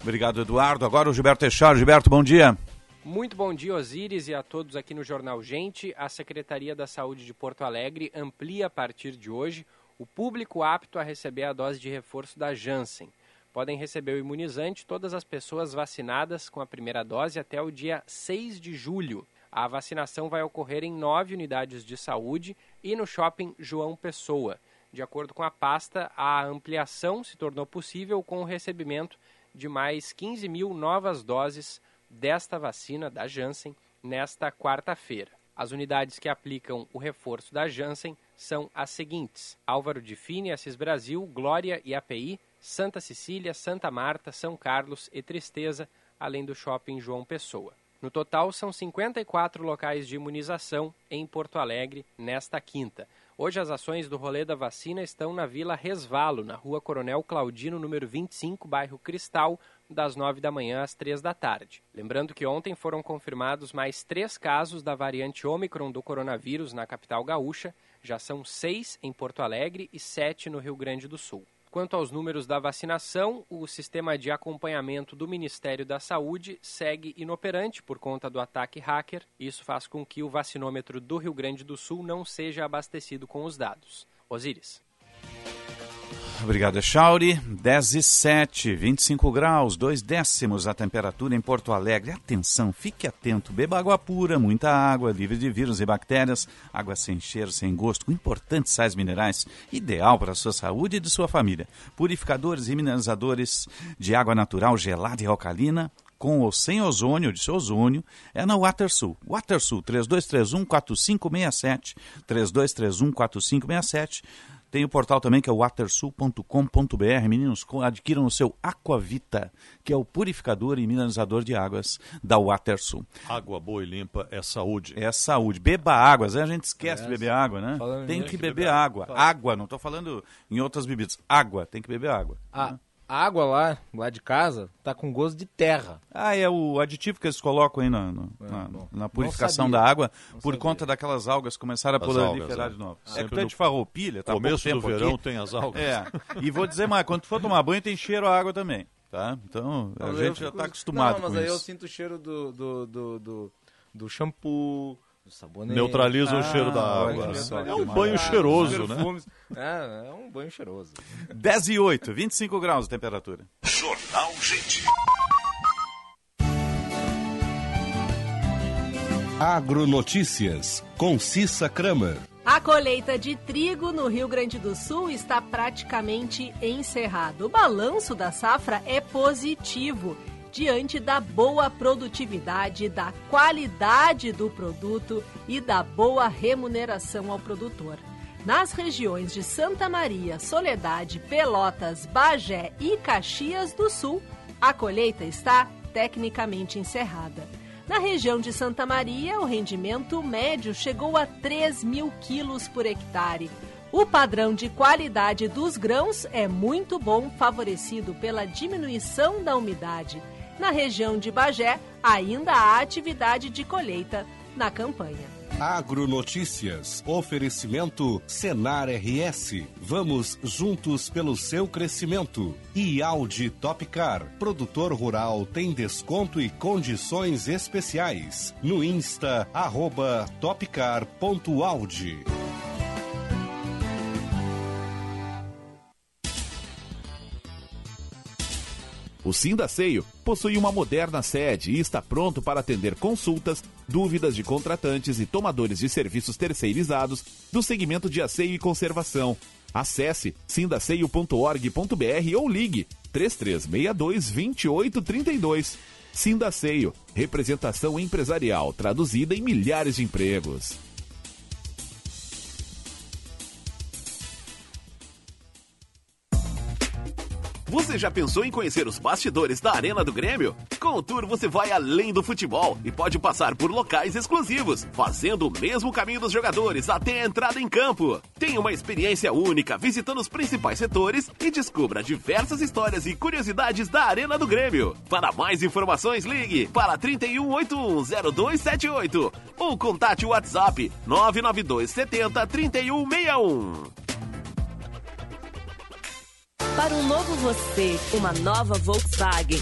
Obrigado, Eduardo. Agora o Gilberto Teixeira. Gilberto, bom dia. Muito bom dia, Osiris, e a todos aqui no Jornal Gente. A Secretaria da Saúde de Porto Alegre amplia a partir de hoje o público apto a receber a dose de reforço da Janssen. Podem receber o imunizante todas as pessoas vacinadas com a primeira dose até o dia 6 de julho. A vacinação vai ocorrer em nove unidades de saúde e no shopping João Pessoa. De acordo com a pasta, a ampliação se tornou possível com o recebimento de mais 15 mil novas doses desta vacina da Janssen nesta quarta-feira. As unidades que aplicam o reforço da Janssen são as seguintes: Álvaro de Fine, Assis Brasil, Glória e API, Santa Cecília, Santa Marta, São Carlos e Tristeza, além do shopping João Pessoa. No total, são 54 locais de imunização em Porto Alegre nesta quinta. Hoje as ações do rolê da vacina estão na Vila Resvalo, na rua Coronel Claudino, número 25, bairro Cristal, das 9 da manhã às 3 da tarde. Lembrando que ontem foram confirmados mais três casos da variante Ômicron do coronavírus na capital gaúcha, já são seis em Porto Alegre e sete no Rio Grande do Sul. Quanto aos números da vacinação, o sistema de acompanhamento do Ministério da Saúde segue inoperante por conta do ataque hacker. Isso faz com que o vacinômetro do Rio Grande do Sul não seja abastecido com os dados. Osíris. Obrigado, Echauri. 10 e 7, 25 graus, 2 décimos a temperatura em Porto Alegre. Atenção, fique atento. Beba água pura, muita água, livre de vírus e bactérias. Água sem cheiro, sem gosto, com importantes sais minerais. Ideal para a sua saúde e de sua família. Purificadores e mineralizadores de água natural gelada e alcalina com ou sem ozônio, de seu ozônio, é na WaterSul. WaterSul, 3231-4567, 3231-4567. Tem o portal também que é o watersul.com.br. Meninos, adquiram o seu Aquavita, que é o purificador e mineralizador de águas da Watersul. Água boa e limpa é saúde. É saúde. Beba água. Às vezes a gente esquece é, de beber água, né? Tem que, que beber, beber água. Água, água não estou falando em outras bebidas. Água, tem que beber água. Ah. Né? A água lá, lá de casa, tá com gosto de terra. Ah, é o aditivo que eles colocam aí na, na, é, na, na purificação da água não por sabia. conta daquelas algas que começaram a proliferar é. de novo. É que é de farroupilha, tá começo do verão aqui. tem as algas. É, e vou dizer mais, quando tu for tomar banho tem cheiro a água também, tá? Então, a gente fico... já está acostumado não, mas aí isso. eu sinto o cheiro do, do, do, do, do shampoo, Sabonete. Neutraliza ah, o cheiro da água. É um banho cheiroso, né? É, é um banho cheiroso. 10 e 8, 25 graus de temperatura. Jornal Gente. Agronotícias, com Cissa Kramer. A colheita de trigo no Rio Grande do Sul está praticamente encerrada. O balanço da safra é positivo diante da boa produtividade, da qualidade do produto e da boa remuneração ao produtor. Nas regiões de Santa Maria, Soledade, Pelotas, Bagé e Caxias do Sul, a colheita está tecnicamente encerrada. Na região de Santa Maria, o rendimento médio chegou a 3 mil quilos por hectare. O padrão de qualidade dos grãos é muito bom, favorecido pela diminuição da umidade. Na região de Bagé, ainda há atividade de colheita na campanha. Agronotícias. Oferecimento Senar RS. Vamos juntos pelo seu crescimento. E Audi Topcar. Produtor rural tem desconto e condições especiais. No Insta, arroba topcar.audi. O Sindaceio possui uma moderna sede e está pronto para atender consultas, dúvidas de contratantes e tomadores de serviços terceirizados do segmento de asseio e conservação. Acesse sindaceio.org.br ou ligue 3362 2832. Sindaceio, representação empresarial traduzida em milhares de empregos. Você já pensou em conhecer os bastidores da Arena do Grêmio? Com o Tour você vai além do futebol e pode passar por locais exclusivos, fazendo o mesmo caminho dos jogadores até a entrada em campo. Tenha uma experiência única visitando os principais setores e descubra diversas histórias e curiosidades da Arena do Grêmio. Para mais informações, ligue para 31810278 ou contate o WhatsApp 992 70 3161. Para um novo você, uma nova Volkswagen.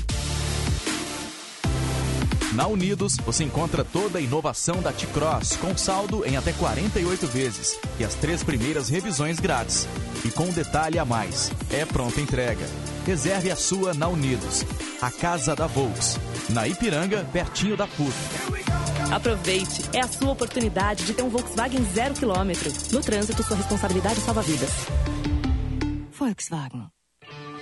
Na Unidos, você encontra toda a inovação da T-Cross com saldo em até 48 vezes e as três primeiras revisões grátis. E com um detalhe a mais, é pronta entrega. Reserve a sua na Unidos, a casa da Volks, na Ipiranga, pertinho da PUC. Aproveite, é a sua oportunidade de ter um Volkswagen zero quilômetro. No trânsito, sua responsabilidade salva vidas. Volkswagen.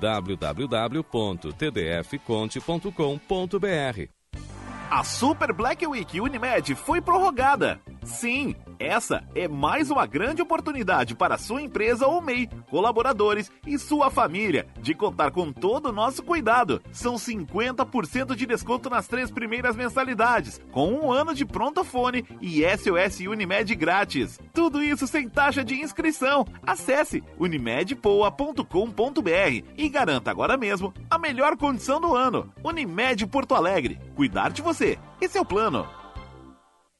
www.tdfconte.com.br. A Super Black Week Unimed foi prorrogada. Sim, essa é mais uma grande oportunidade para sua empresa ou MEI, colaboradores e sua família de contar com todo o nosso cuidado. São 50% de desconto nas três primeiras mensalidades, com um ano de pronto-fone e SOS Unimed grátis. Tudo isso sem taxa de inscrição. Acesse unimedpoa.com.br e garanta agora mesmo a melhor condição do ano. Unimed Porto Alegre. Cuidar de você. Esse é o plano.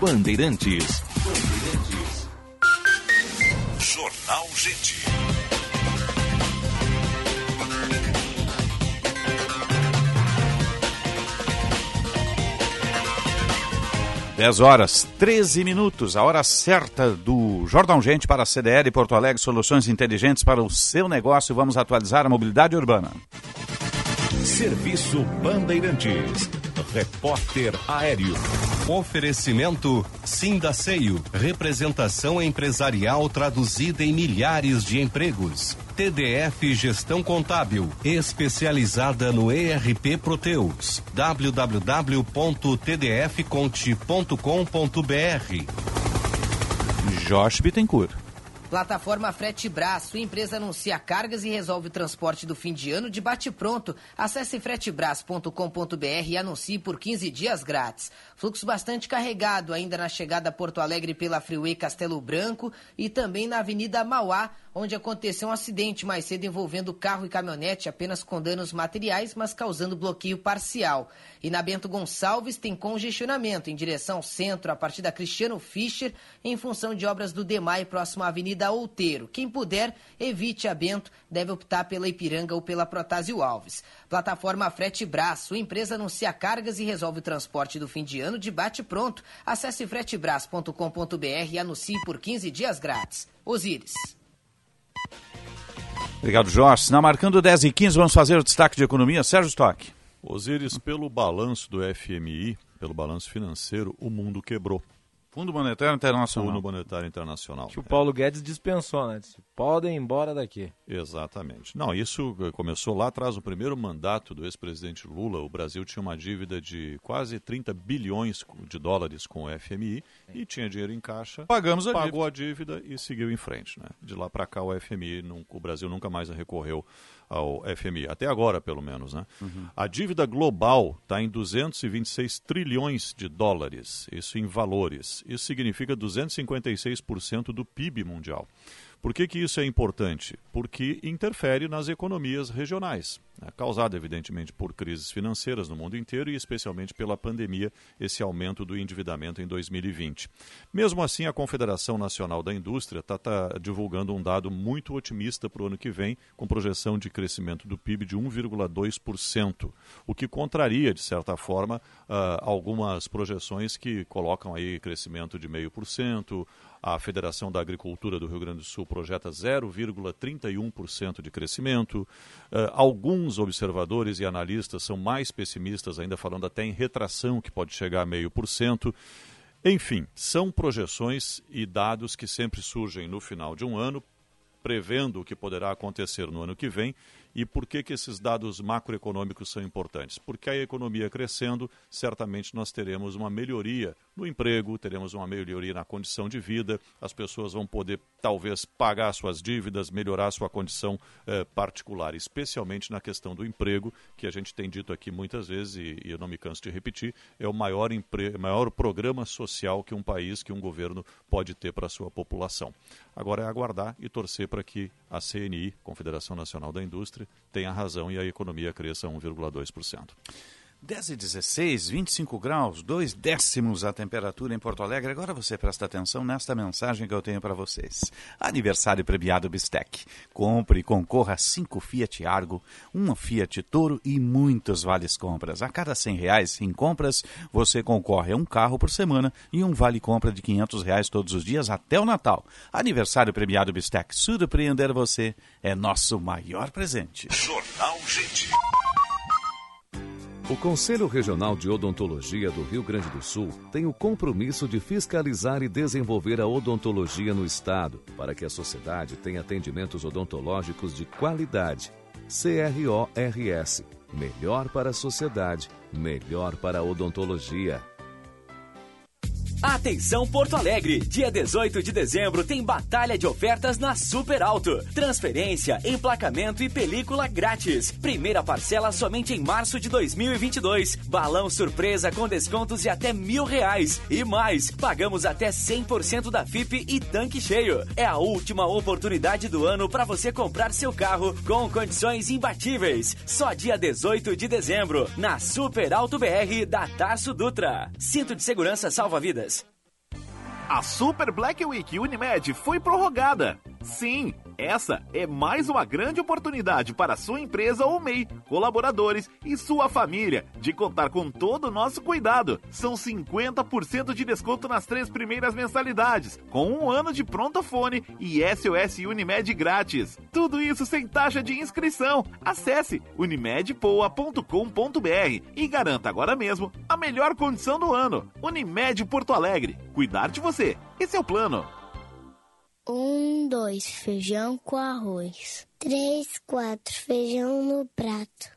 Bandeirantes. Jornal Gente. Dez horas, 13 minutos, a hora certa do Jornal Gente para a CDL Porto Alegre, soluções inteligentes para o seu negócio. Vamos atualizar a mobilidade urbana. Serviço Bandeirantes. Repórter Aéreo. Oferecimento Sindaceio. Representação empresarial traduzida em milhares de empregos. TDF Gestão Contábil. Especializada no ERP Proteus. www.tdfconte.com.br. Josh Bittencourt. Plataforma Frete empresa anuncia cargas e resolve o transporte do fim de ano de bate-pronto. Acesse fretebras.com.br e anuncie por 15 dias grátis. Fluxo bastante carregado ainda na chegada a Porto Alegre pela Freeway Castelo Branco e também na Avenida Mauá, onde aconteceu um acidente mais cedo envolvendo carro e caminhonete, apenas com danos materiais, mas causando bloqueio parcial. E na Bento Gonçalves tem congestionamento em direção ao centro, a partir da Cristiano Fischer, em função de obras do DEMAI próximo à Avenida Outeiro. Quem puder, evite a Bento, deve optar pela Ipiranga ou pela Protásio Alves. Plataforma Frete Braço, empresa anuncia cargas e resolve o transporte do fim de ano de bate pronto. Acesse fretebraço.com.br e anuncie por 15 dias grátis. Osíris. Obrigado, Jorge. Na marcando 10 e 15, vamos fazer o destaque de economia. Sérgio Stock. Osíris, pelo balanço do FMI, pelo balanço financeiro, o mundo quebrou. Fundo Monetário Internacional. Fundo Monetário Internacional. Que o Paulo Guedes dispensou, né? Disse, podem ir embora daqui. Exatamente. Não, isso começou lá atrás, no primeiro mandato do ex-presidente Lula. O Brasil tinha uma dívida de quase 30 bilhões de dólares com o FMI Sim. e tinha dinheiro em caixa. Pagamos a pagou dívida. a dívida e seguiu em frente. Né? De lá para cá, o FMI, o Brasil nunca mais recorreu ao FMI, até agora pelo menos. Né? Uhum. A dívida global está em 226 trilhões de dólares, isso em valores. Isso significa 256% do PIB mundial. Por que, que isso é importante? Porque interfere nas economias regionais, né? causada evidentemente por crises financeiras no mundo inteiro e especialmente pela pandemia, esse aumento do endividamento em 2020. Mesmo assim, a Confederação Nacional da Indústria está tá divulgando um dado muito otimista para o ano que vem, com projeção de crescimento do PIB de 1,2%, o que contraria, de certa forma, uh, algumas projeções que colocam aí crescimento de 0,5%, a Federação da Agricultura do Rio Grande do Sul projeta 0,31% de crescimento. Uh, alguns observadores e analistas são mais pessimistas, ainda falando até em retração, que pode chegar a 0,5%. Enfim, são projeções e dados que sempre surgem no final de um ano, prevendo o que poderá acontecer no ano que vem e por que, que esses dados macroeconômicos são importantes? Porque a economia crescendo, certamente nós teremos uma melhoria no emprego, teremos uma melhoria na condição de vida, as pessoas vão poder talvez pagar suas dívidas, melhorar sua condição eh, particular, especialmente na questão do emprego, que a gente tem dito aqui muitas vezes, e, e eu não me canso de repetir, é o maior, maior programa social que um país, que um governo pode ter para a sua população. Agora é aguardar e torcer para que a CNI, Confederação Nacional da Indústria, tenha razão e a economia cresça 1,2%. 10 e 16, 25 graus, dois décimos a temperatura em Porto Alegre. Agora você presta atenção nesta mensagem que eu tenho para vocês. Aniversário premiado Bistec. Compre e concorra a 5 Fiat Argo, uma Fiat Toro e muitos vales compras. A cada 100 reais em compras, você concorre a um carro por semana e um vale compra de 500 reais todos os dias até o Natal. Aniversário premiado Bistec. Surpreender você é nosso maior presente. Jornal Gente. O Conselho Regional de Odontologia do Rio Grande do Sul tem o compromisso de fiscalizar e desenvolver a odontologia no Estado, para que a sociedade tenha atendimentos odontológicos de qualidade. CRORS Melhor para a sociedade, melhor para a odontologia. Atenção Porto Alegre, dia 18 de dezembro tem batalha de ofertas na Super Alto. Transferência, emplacamento e película grátis. Primeira parcela somente em março de 2022. Balão surpresa com descontos de até mil reais. E mais, pagamos até 100% da FIP e tanque cheio. É a última oportunidade do ano para você comprar seu carro com condições imbatíveis. Só dia 18 de dezembro, na Super Alto BR da Tarso Dutra. Cinto de segurança salva vidas. A Super Black Week Unimed foi prorrogada. Sim, essa é mais uma grande oportunidade para sua empresa ou MEI, colaboradores e sua família de contar com todo o nosso cuidado. São 50% de desconto nas três primeiras mensalidades, com um ano de pronto-fone e SOS Unimed grátis. Tudo isso sem taxa de inscrição. Acesse unimedpoa.com.br e garanta agora mesmo a melhor condição do ano. Unimed Porto Alegre. Cuidar de você. Esse é o plano. Um, dois, feijão com arroz. Três, quatro, feijão no prato.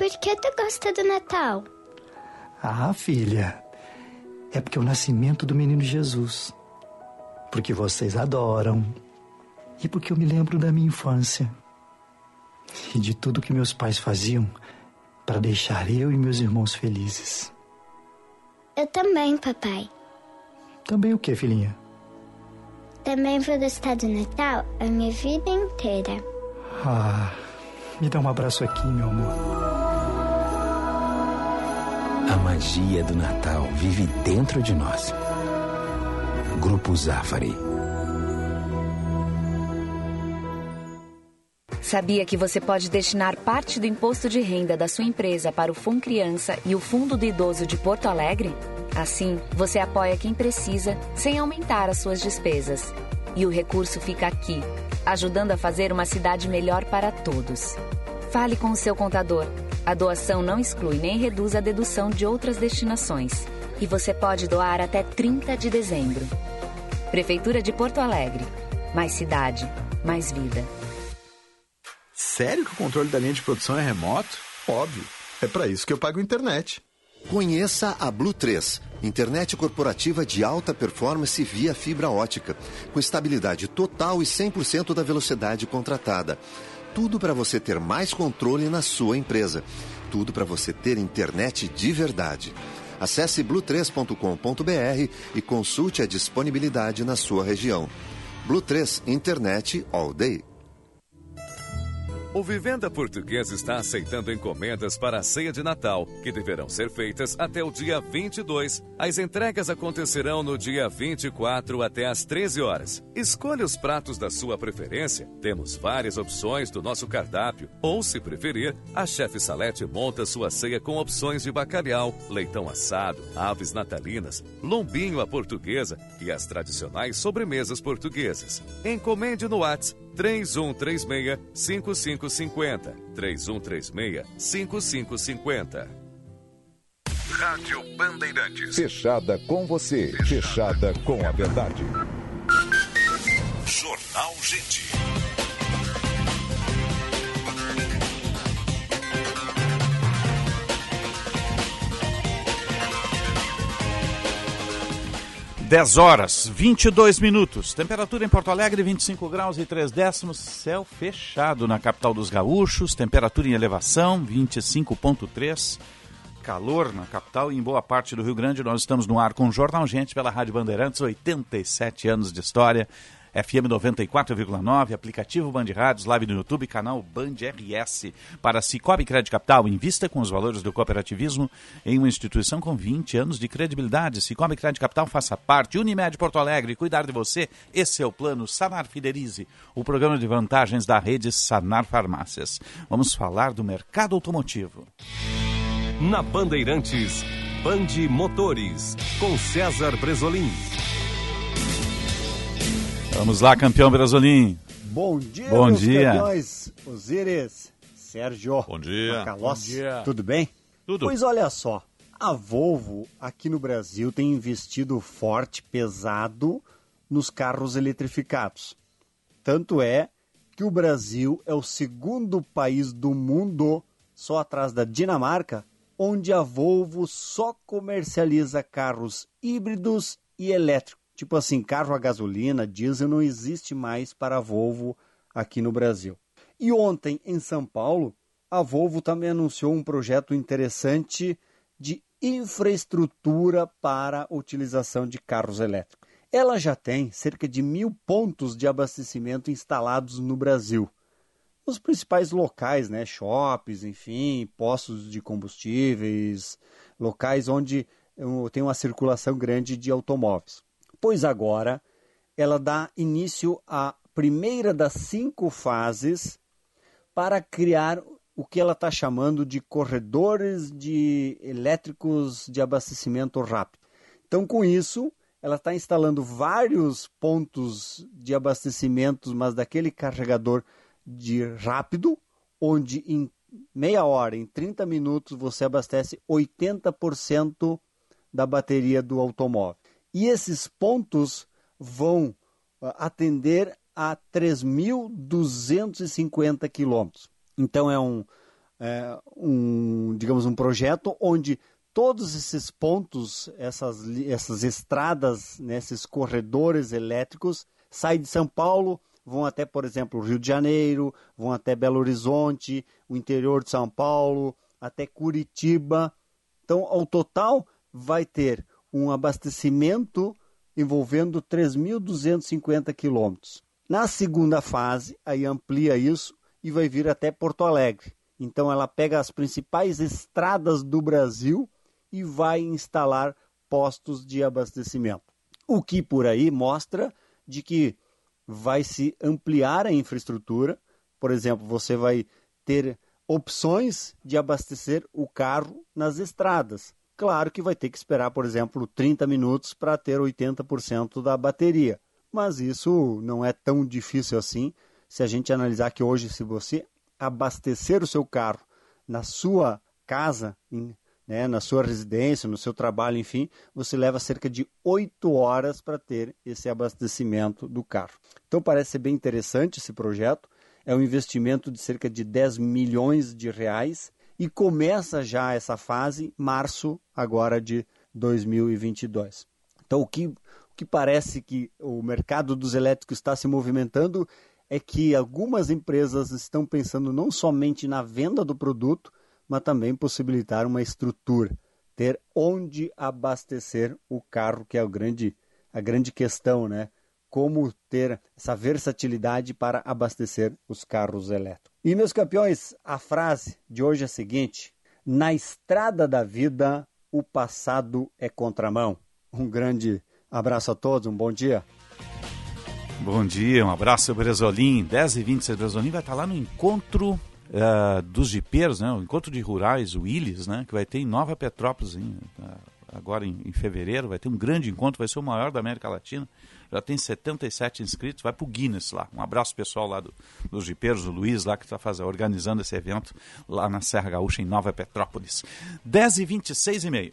por que tu gosta do Natal? Ah, filha, é porque é o nascimento do menino Jesus. Porque vocês adoram. E porque eu me lembro da minha infância. E de tudo que meus pais faziam para deixar eu e meus irmãos felizes. Eu também, papai. Também o que, filhinha? Também vou gostar do Natal a minha vida inteira. Ah, me dá um abraço aqui, meu amor. A magia do Natal vive dentro de nós. Grupo Zafari. Sabia que você pode destinar parte do imposto de renda da sua empresa para o Fundo Criança e o Fundo do Idoso de Porto Alegre? Assim, você apoia quem precisa sem aumentar as suas despesas. E o recurso fica aqui, ajudando a fazer uma cidade melhor para todos. Fale com o seu contador. A doação não exclui nem reduz a dedução de outras destinações. E você pode doar até 30 de dezembro. Prefeitura de Porto Alegre. Mais cidade, mais vida. Sério que o controle da linha de produção é remoto? Óbvio. É para isso que eu pago internet. Conheça a Blue 3, internet corporativa de alta performance via fibra ótica, com estabilidade total e 100% da velocidade contratada. Tudo para você ter mais controle na sua empresa. Tudo para você ter internet de verdade. Acesse blue3.com.br e consulte a disponibilidade na sua região. Blue 3 Internet All Day. O Vivenda Portuguesa está aceitando encomendas para a ceia de Natal, que deverão ser feitas até o dia 22. As entregas acontecerão no dia 24 até às 13 horas. Escolha os pratos da sua preferência. Temos várias opções do nosso cardápio. Ou, se preferir, a chefe Salete monta sua ceia com opções de bacalhau, leitão assado, aves natalinas, lombinho à portuguesa e as tradicionais sobremesas portuguesas. Encomende no WhatsApp 3136 5550. 3136 5550. Rádio Bandeirantes. Fechada com você, fechada com a verdade. Jornal Gente. Dez horas, 22 minutos. Temperatura em Porto Alegre, 25 graus e 3 décimos. Céu fechado na capital dos gaúchos. Temperatura em elevação, 25,3. Calor na capital e em boa parte do Rio Grande. Nós estamos no ar com o Jornal Gente pela Rádio Bandeirantes, 87 anos de história. FM 94,9, aplicativo Band Rádios, live no YouTube, canal Band RS. Para Cicobi Crédito Capital, invista com os valores do cooperativismo em uma instituição com 20 anos de credibilidade. Cicobi Crédito Capital, faça parte. Unimed Porto Alegre, cuidar de você. Esse é o plano Sanar Fidelize, o programa de vantagens da rede Sanar Farmácias. Vamos falar do mercado automotivo. Na Bandeirantes, Band Motores, com César Bresolim. Vamos lá, campeão Brasolim. Bom dia, Bom meus dia. campeões. Osíris, Sérgio, Bom dia. Macalossi, Bom dia. tudo bem? Tudo. Pois olha só, a Volvo aqui no Brasil tem investido forte, pesado nos carros eletrificados. Tanto é que o Brasil é o segundo país do mundo, só atrás da Dinamarca, onde a Volvo só comercializa carros híbridos e elétricos. Tipo assim, carro a gasolina, diesel não existe mais para a Volvo aqui no Brasil. E ontem, em São Paulo, a Volvo também anunciou um projeto interessante de infraestrutura para utilização de carros elétricos. Ela já tem cerca de mil pontos de abastecimento instalados no Brasil. Nos principais locais, né? shoppings, enfim, postos de combustíveis, locais onde eh, tem uma circulação grande de automóveis pois agora ela dá início à primeira das cinco fases para criar o que ela está chamando de corredores de elétricos de abastecimento rápido. Então, com isso, ela está instalando vários pontos de abastecimento, mas daquele carregador de rápido, onde em meia hora, em 30 minutos, você abastece 80% da bateria do automóvel. E esses pontos vão uh, atender a 3.250 quilômetros. Então é um, é, um digamos, um projeto onde todos esses pontos, essas, essas estradas, né, esses corredores elétricos, saem de São Paulo, vão até, por exemplo, Rio de Janeiro, vão até Belo Horizonte, o interior de São Paulo, até Curitiba. Então, ao total, vai ter um abastecimento envolvendo 3.250 quilômetros. Na segunda fase, aí amplia isso e vai vir até Porto Alegre. Então, ela pega as principais estradas do Brasil e vai instalar postos de abastecimento. O que por aí mostra de que vai se ampliar a infraestrutura. Por exemplo, você vai ter opções de abastecer o carro nas estradas. Claro que vai ter que esperar, por exemplo, 30 minutos para ter 80% da bateria. Mas isso não é tão difícil assim se a gente analisar que hoje, se você abastecer o seu carro na sua casa, em né, na sua residência, no seu trabalho, enfim, você leva cerca de oito horas para ter esse abastecimento do carro. Então parece ser bem interessante esse projeto. É um investimento de cerca de 10 milhões de reais e começa já essa fase março agora de 2022. Então o que, o que parece que o mercado dos elétricos está se movimentando é que algumas empresas estão pensando não somente na venda do produto, mas também possibilitar uma estrutura, ter onde abastecer o carro, que é o grande, a grande questão, né? Como ter essa versatilidade para abastecer os carros elétricos. E, meus campeões, a frase de hoje é a seguinte: na estrada da vida, o passado é contramão. Um grande abraço a todos, um bom dia. Bom dia, um abraço, Bresolim. 10 e 26 Bresolim vai estar lá no encontro uh, dos jipeiros, né? o encontro de rurais, o Willis, né? que vai ter em Nova Petrópolis, uh, agora em, em, fevereiro, vai ter um grande encontro, vai ser o maior da América Latina. Já tem 77 inscritos, vai para o Guinness lá. Um abraço pessoal lá do, dos jipeiros, o Luiz lá que está organizando esse evento lá na Serra Gaúcha, em Nova Petrópolis. 10 e 26 e meio.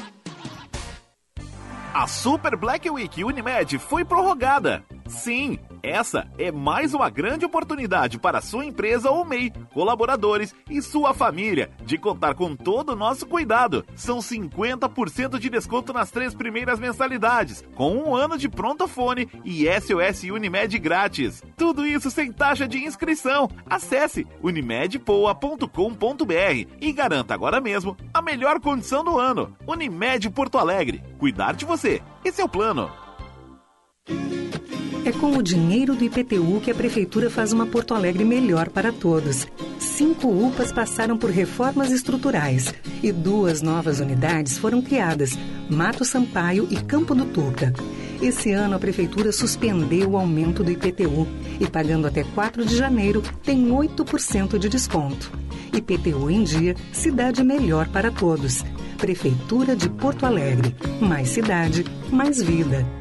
A Super Black Week Unimed foi prorrogada. Sim, essa é mais uma grande oportunidade para sua empresa ou MEI, colaboradores e sua família de contar com todo o nosso cuidado. São 50% de desconto nas três primeiras mensalidades, com um ano de pronto-fone e SOS Unimed grátis. Tudo isso sem taxa de inscrição. Acesse unimedpoa.com.br e garanta agora mesmo a melhor condição do ano. Unimed Porto Alegre. Cuidar de você. Esse é o plano. É com o dinheiro do IPTU que a Prefeitura faz uma Porto Alegre melhor para todos. Cinco UPAs passaram por reformas estruturais e duas novas unidades foram criadas, Mato Sampaio e Campo do Tuca. Esse ano a Prefeitura suspendeu o aumento do IPTU e, pagando até 4 de janeiro, tem 8% de desconto. IPTU em dia, cidade melhor para todos. Prefeitura de Porto Alegre. Mais cidade, mais vida.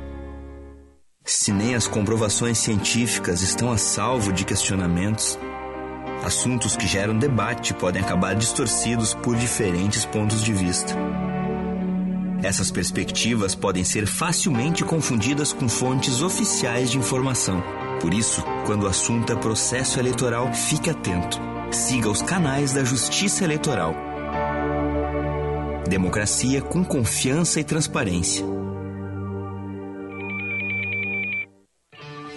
Se nem as comprovações científicas estão a salvo de questionamentos, assuntos que geram debate podem acabar distorcidos por diferentes pontos de vista. Essas perspectivas podem ser facilmente confundidas com fontes oficiais de informação. Por isso, quando o assunto é processo eleitoral, fique atento. Siga os canais da Justiça Eleitoral. Democracia com confiança e transparência.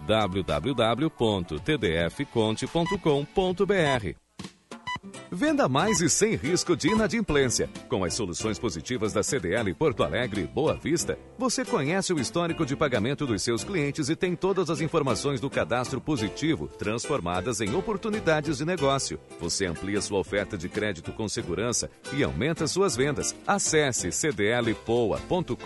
www.tdfconte.com.br. Venda mais e sem risco de inadimplência. Com as soluções positivas da CDL Porto Alegre e Boa Vista, você conhece o histórico de pagamento dos seus clientes e tem todas as informações do cadastro positivo transformadas em oportunidades de negócio. Você amplia sua oferta de crédito com segurança e aumenta suas vendas. Acesse cdlpoa.com.br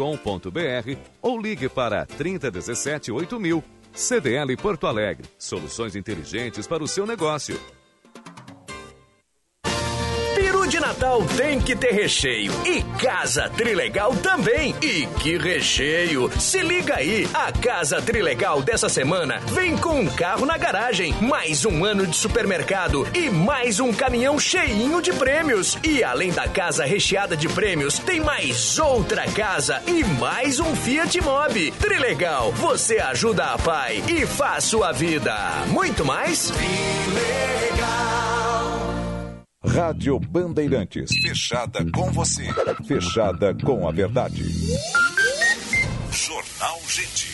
ou ligue para 3017 8000. CDL Porto Alegre. Soluções inteligentes para o seu negócio. De Natal tem que ter recheio. E Casa Trilegal também. E que recheio! Se liga aí, a Casa Trilegal dessa semana vem com um carro na garagem, mais um ano de supermercado e mais um caminhão cheinho de prêmios. E além da casa recheada de prêmios, tem mais outra casa e mais um Fiat Mobi. Trilegal, você ajuda a pai e faz sua vida. Muito mais? Rádio Bandeirantes. Fechada com você. Fechada com a verdade. Jornal Gente.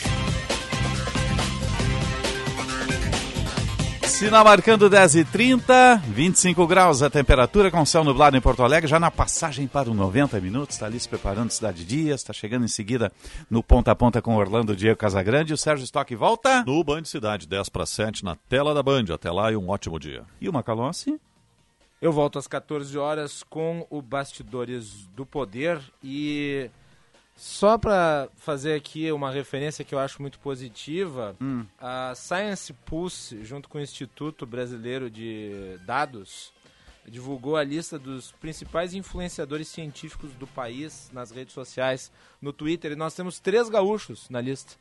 Sinal marcando 10 e 30 25 graus a temperatura, com céu nublado em Porto Alegre, já na passagem para o 90 minutos, está ali se preparando Cidade Dias, está chegando em seguida no ponta a ponta com Orlando Diego Casagrande. O Sérgio Stock volta. No Band Cidade, 10 para 7, na tela da Band. Até lá e um ótimo dia. E o Macalossi? Eu volto às 14 horas com o Bastidores do Poder e só para fazer aqui uma referência que eu acho muito positiva, Hum. a Science Pulse, junto com o Instituto Brasileiro de Dados, divulgou a lista dos principais influenciadores científicos do país nas redes sociais, no Twitter, e nós temos três gaúchos na lista.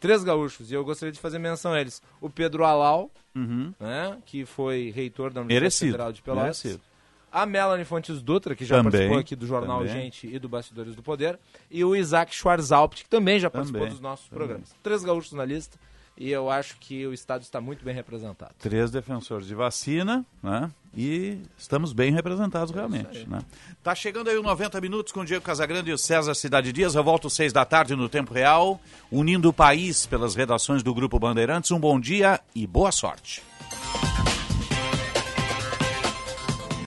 Três gaúchos, e eu gostaria de fazer menção a eles. O Pedro Alau, Uhum. né, que foi reitor da Universidade Merecido, Federal de Pelotas. merecido. A Melanie Fontes Dutra, que já Também, participou aqui do Jornal também. Gente e do Bastidores do Poder. E o Isaac Schwarzalpt, que também já participou Também, dos nossos programas. Três gaúchos na lista. E eu acho que o Estado está muito bem representado. Três defensores de vacina, né? E estamos bem representados realmente, né? Tá chegando aí o 90 minutos com o Diego Casagrande e o César Cidade Dias. Eu volto às seis da tarde no Tempo Real, unindo o país pelas redações do Grupo Bandeirantes. Um bom dia e boa sorte.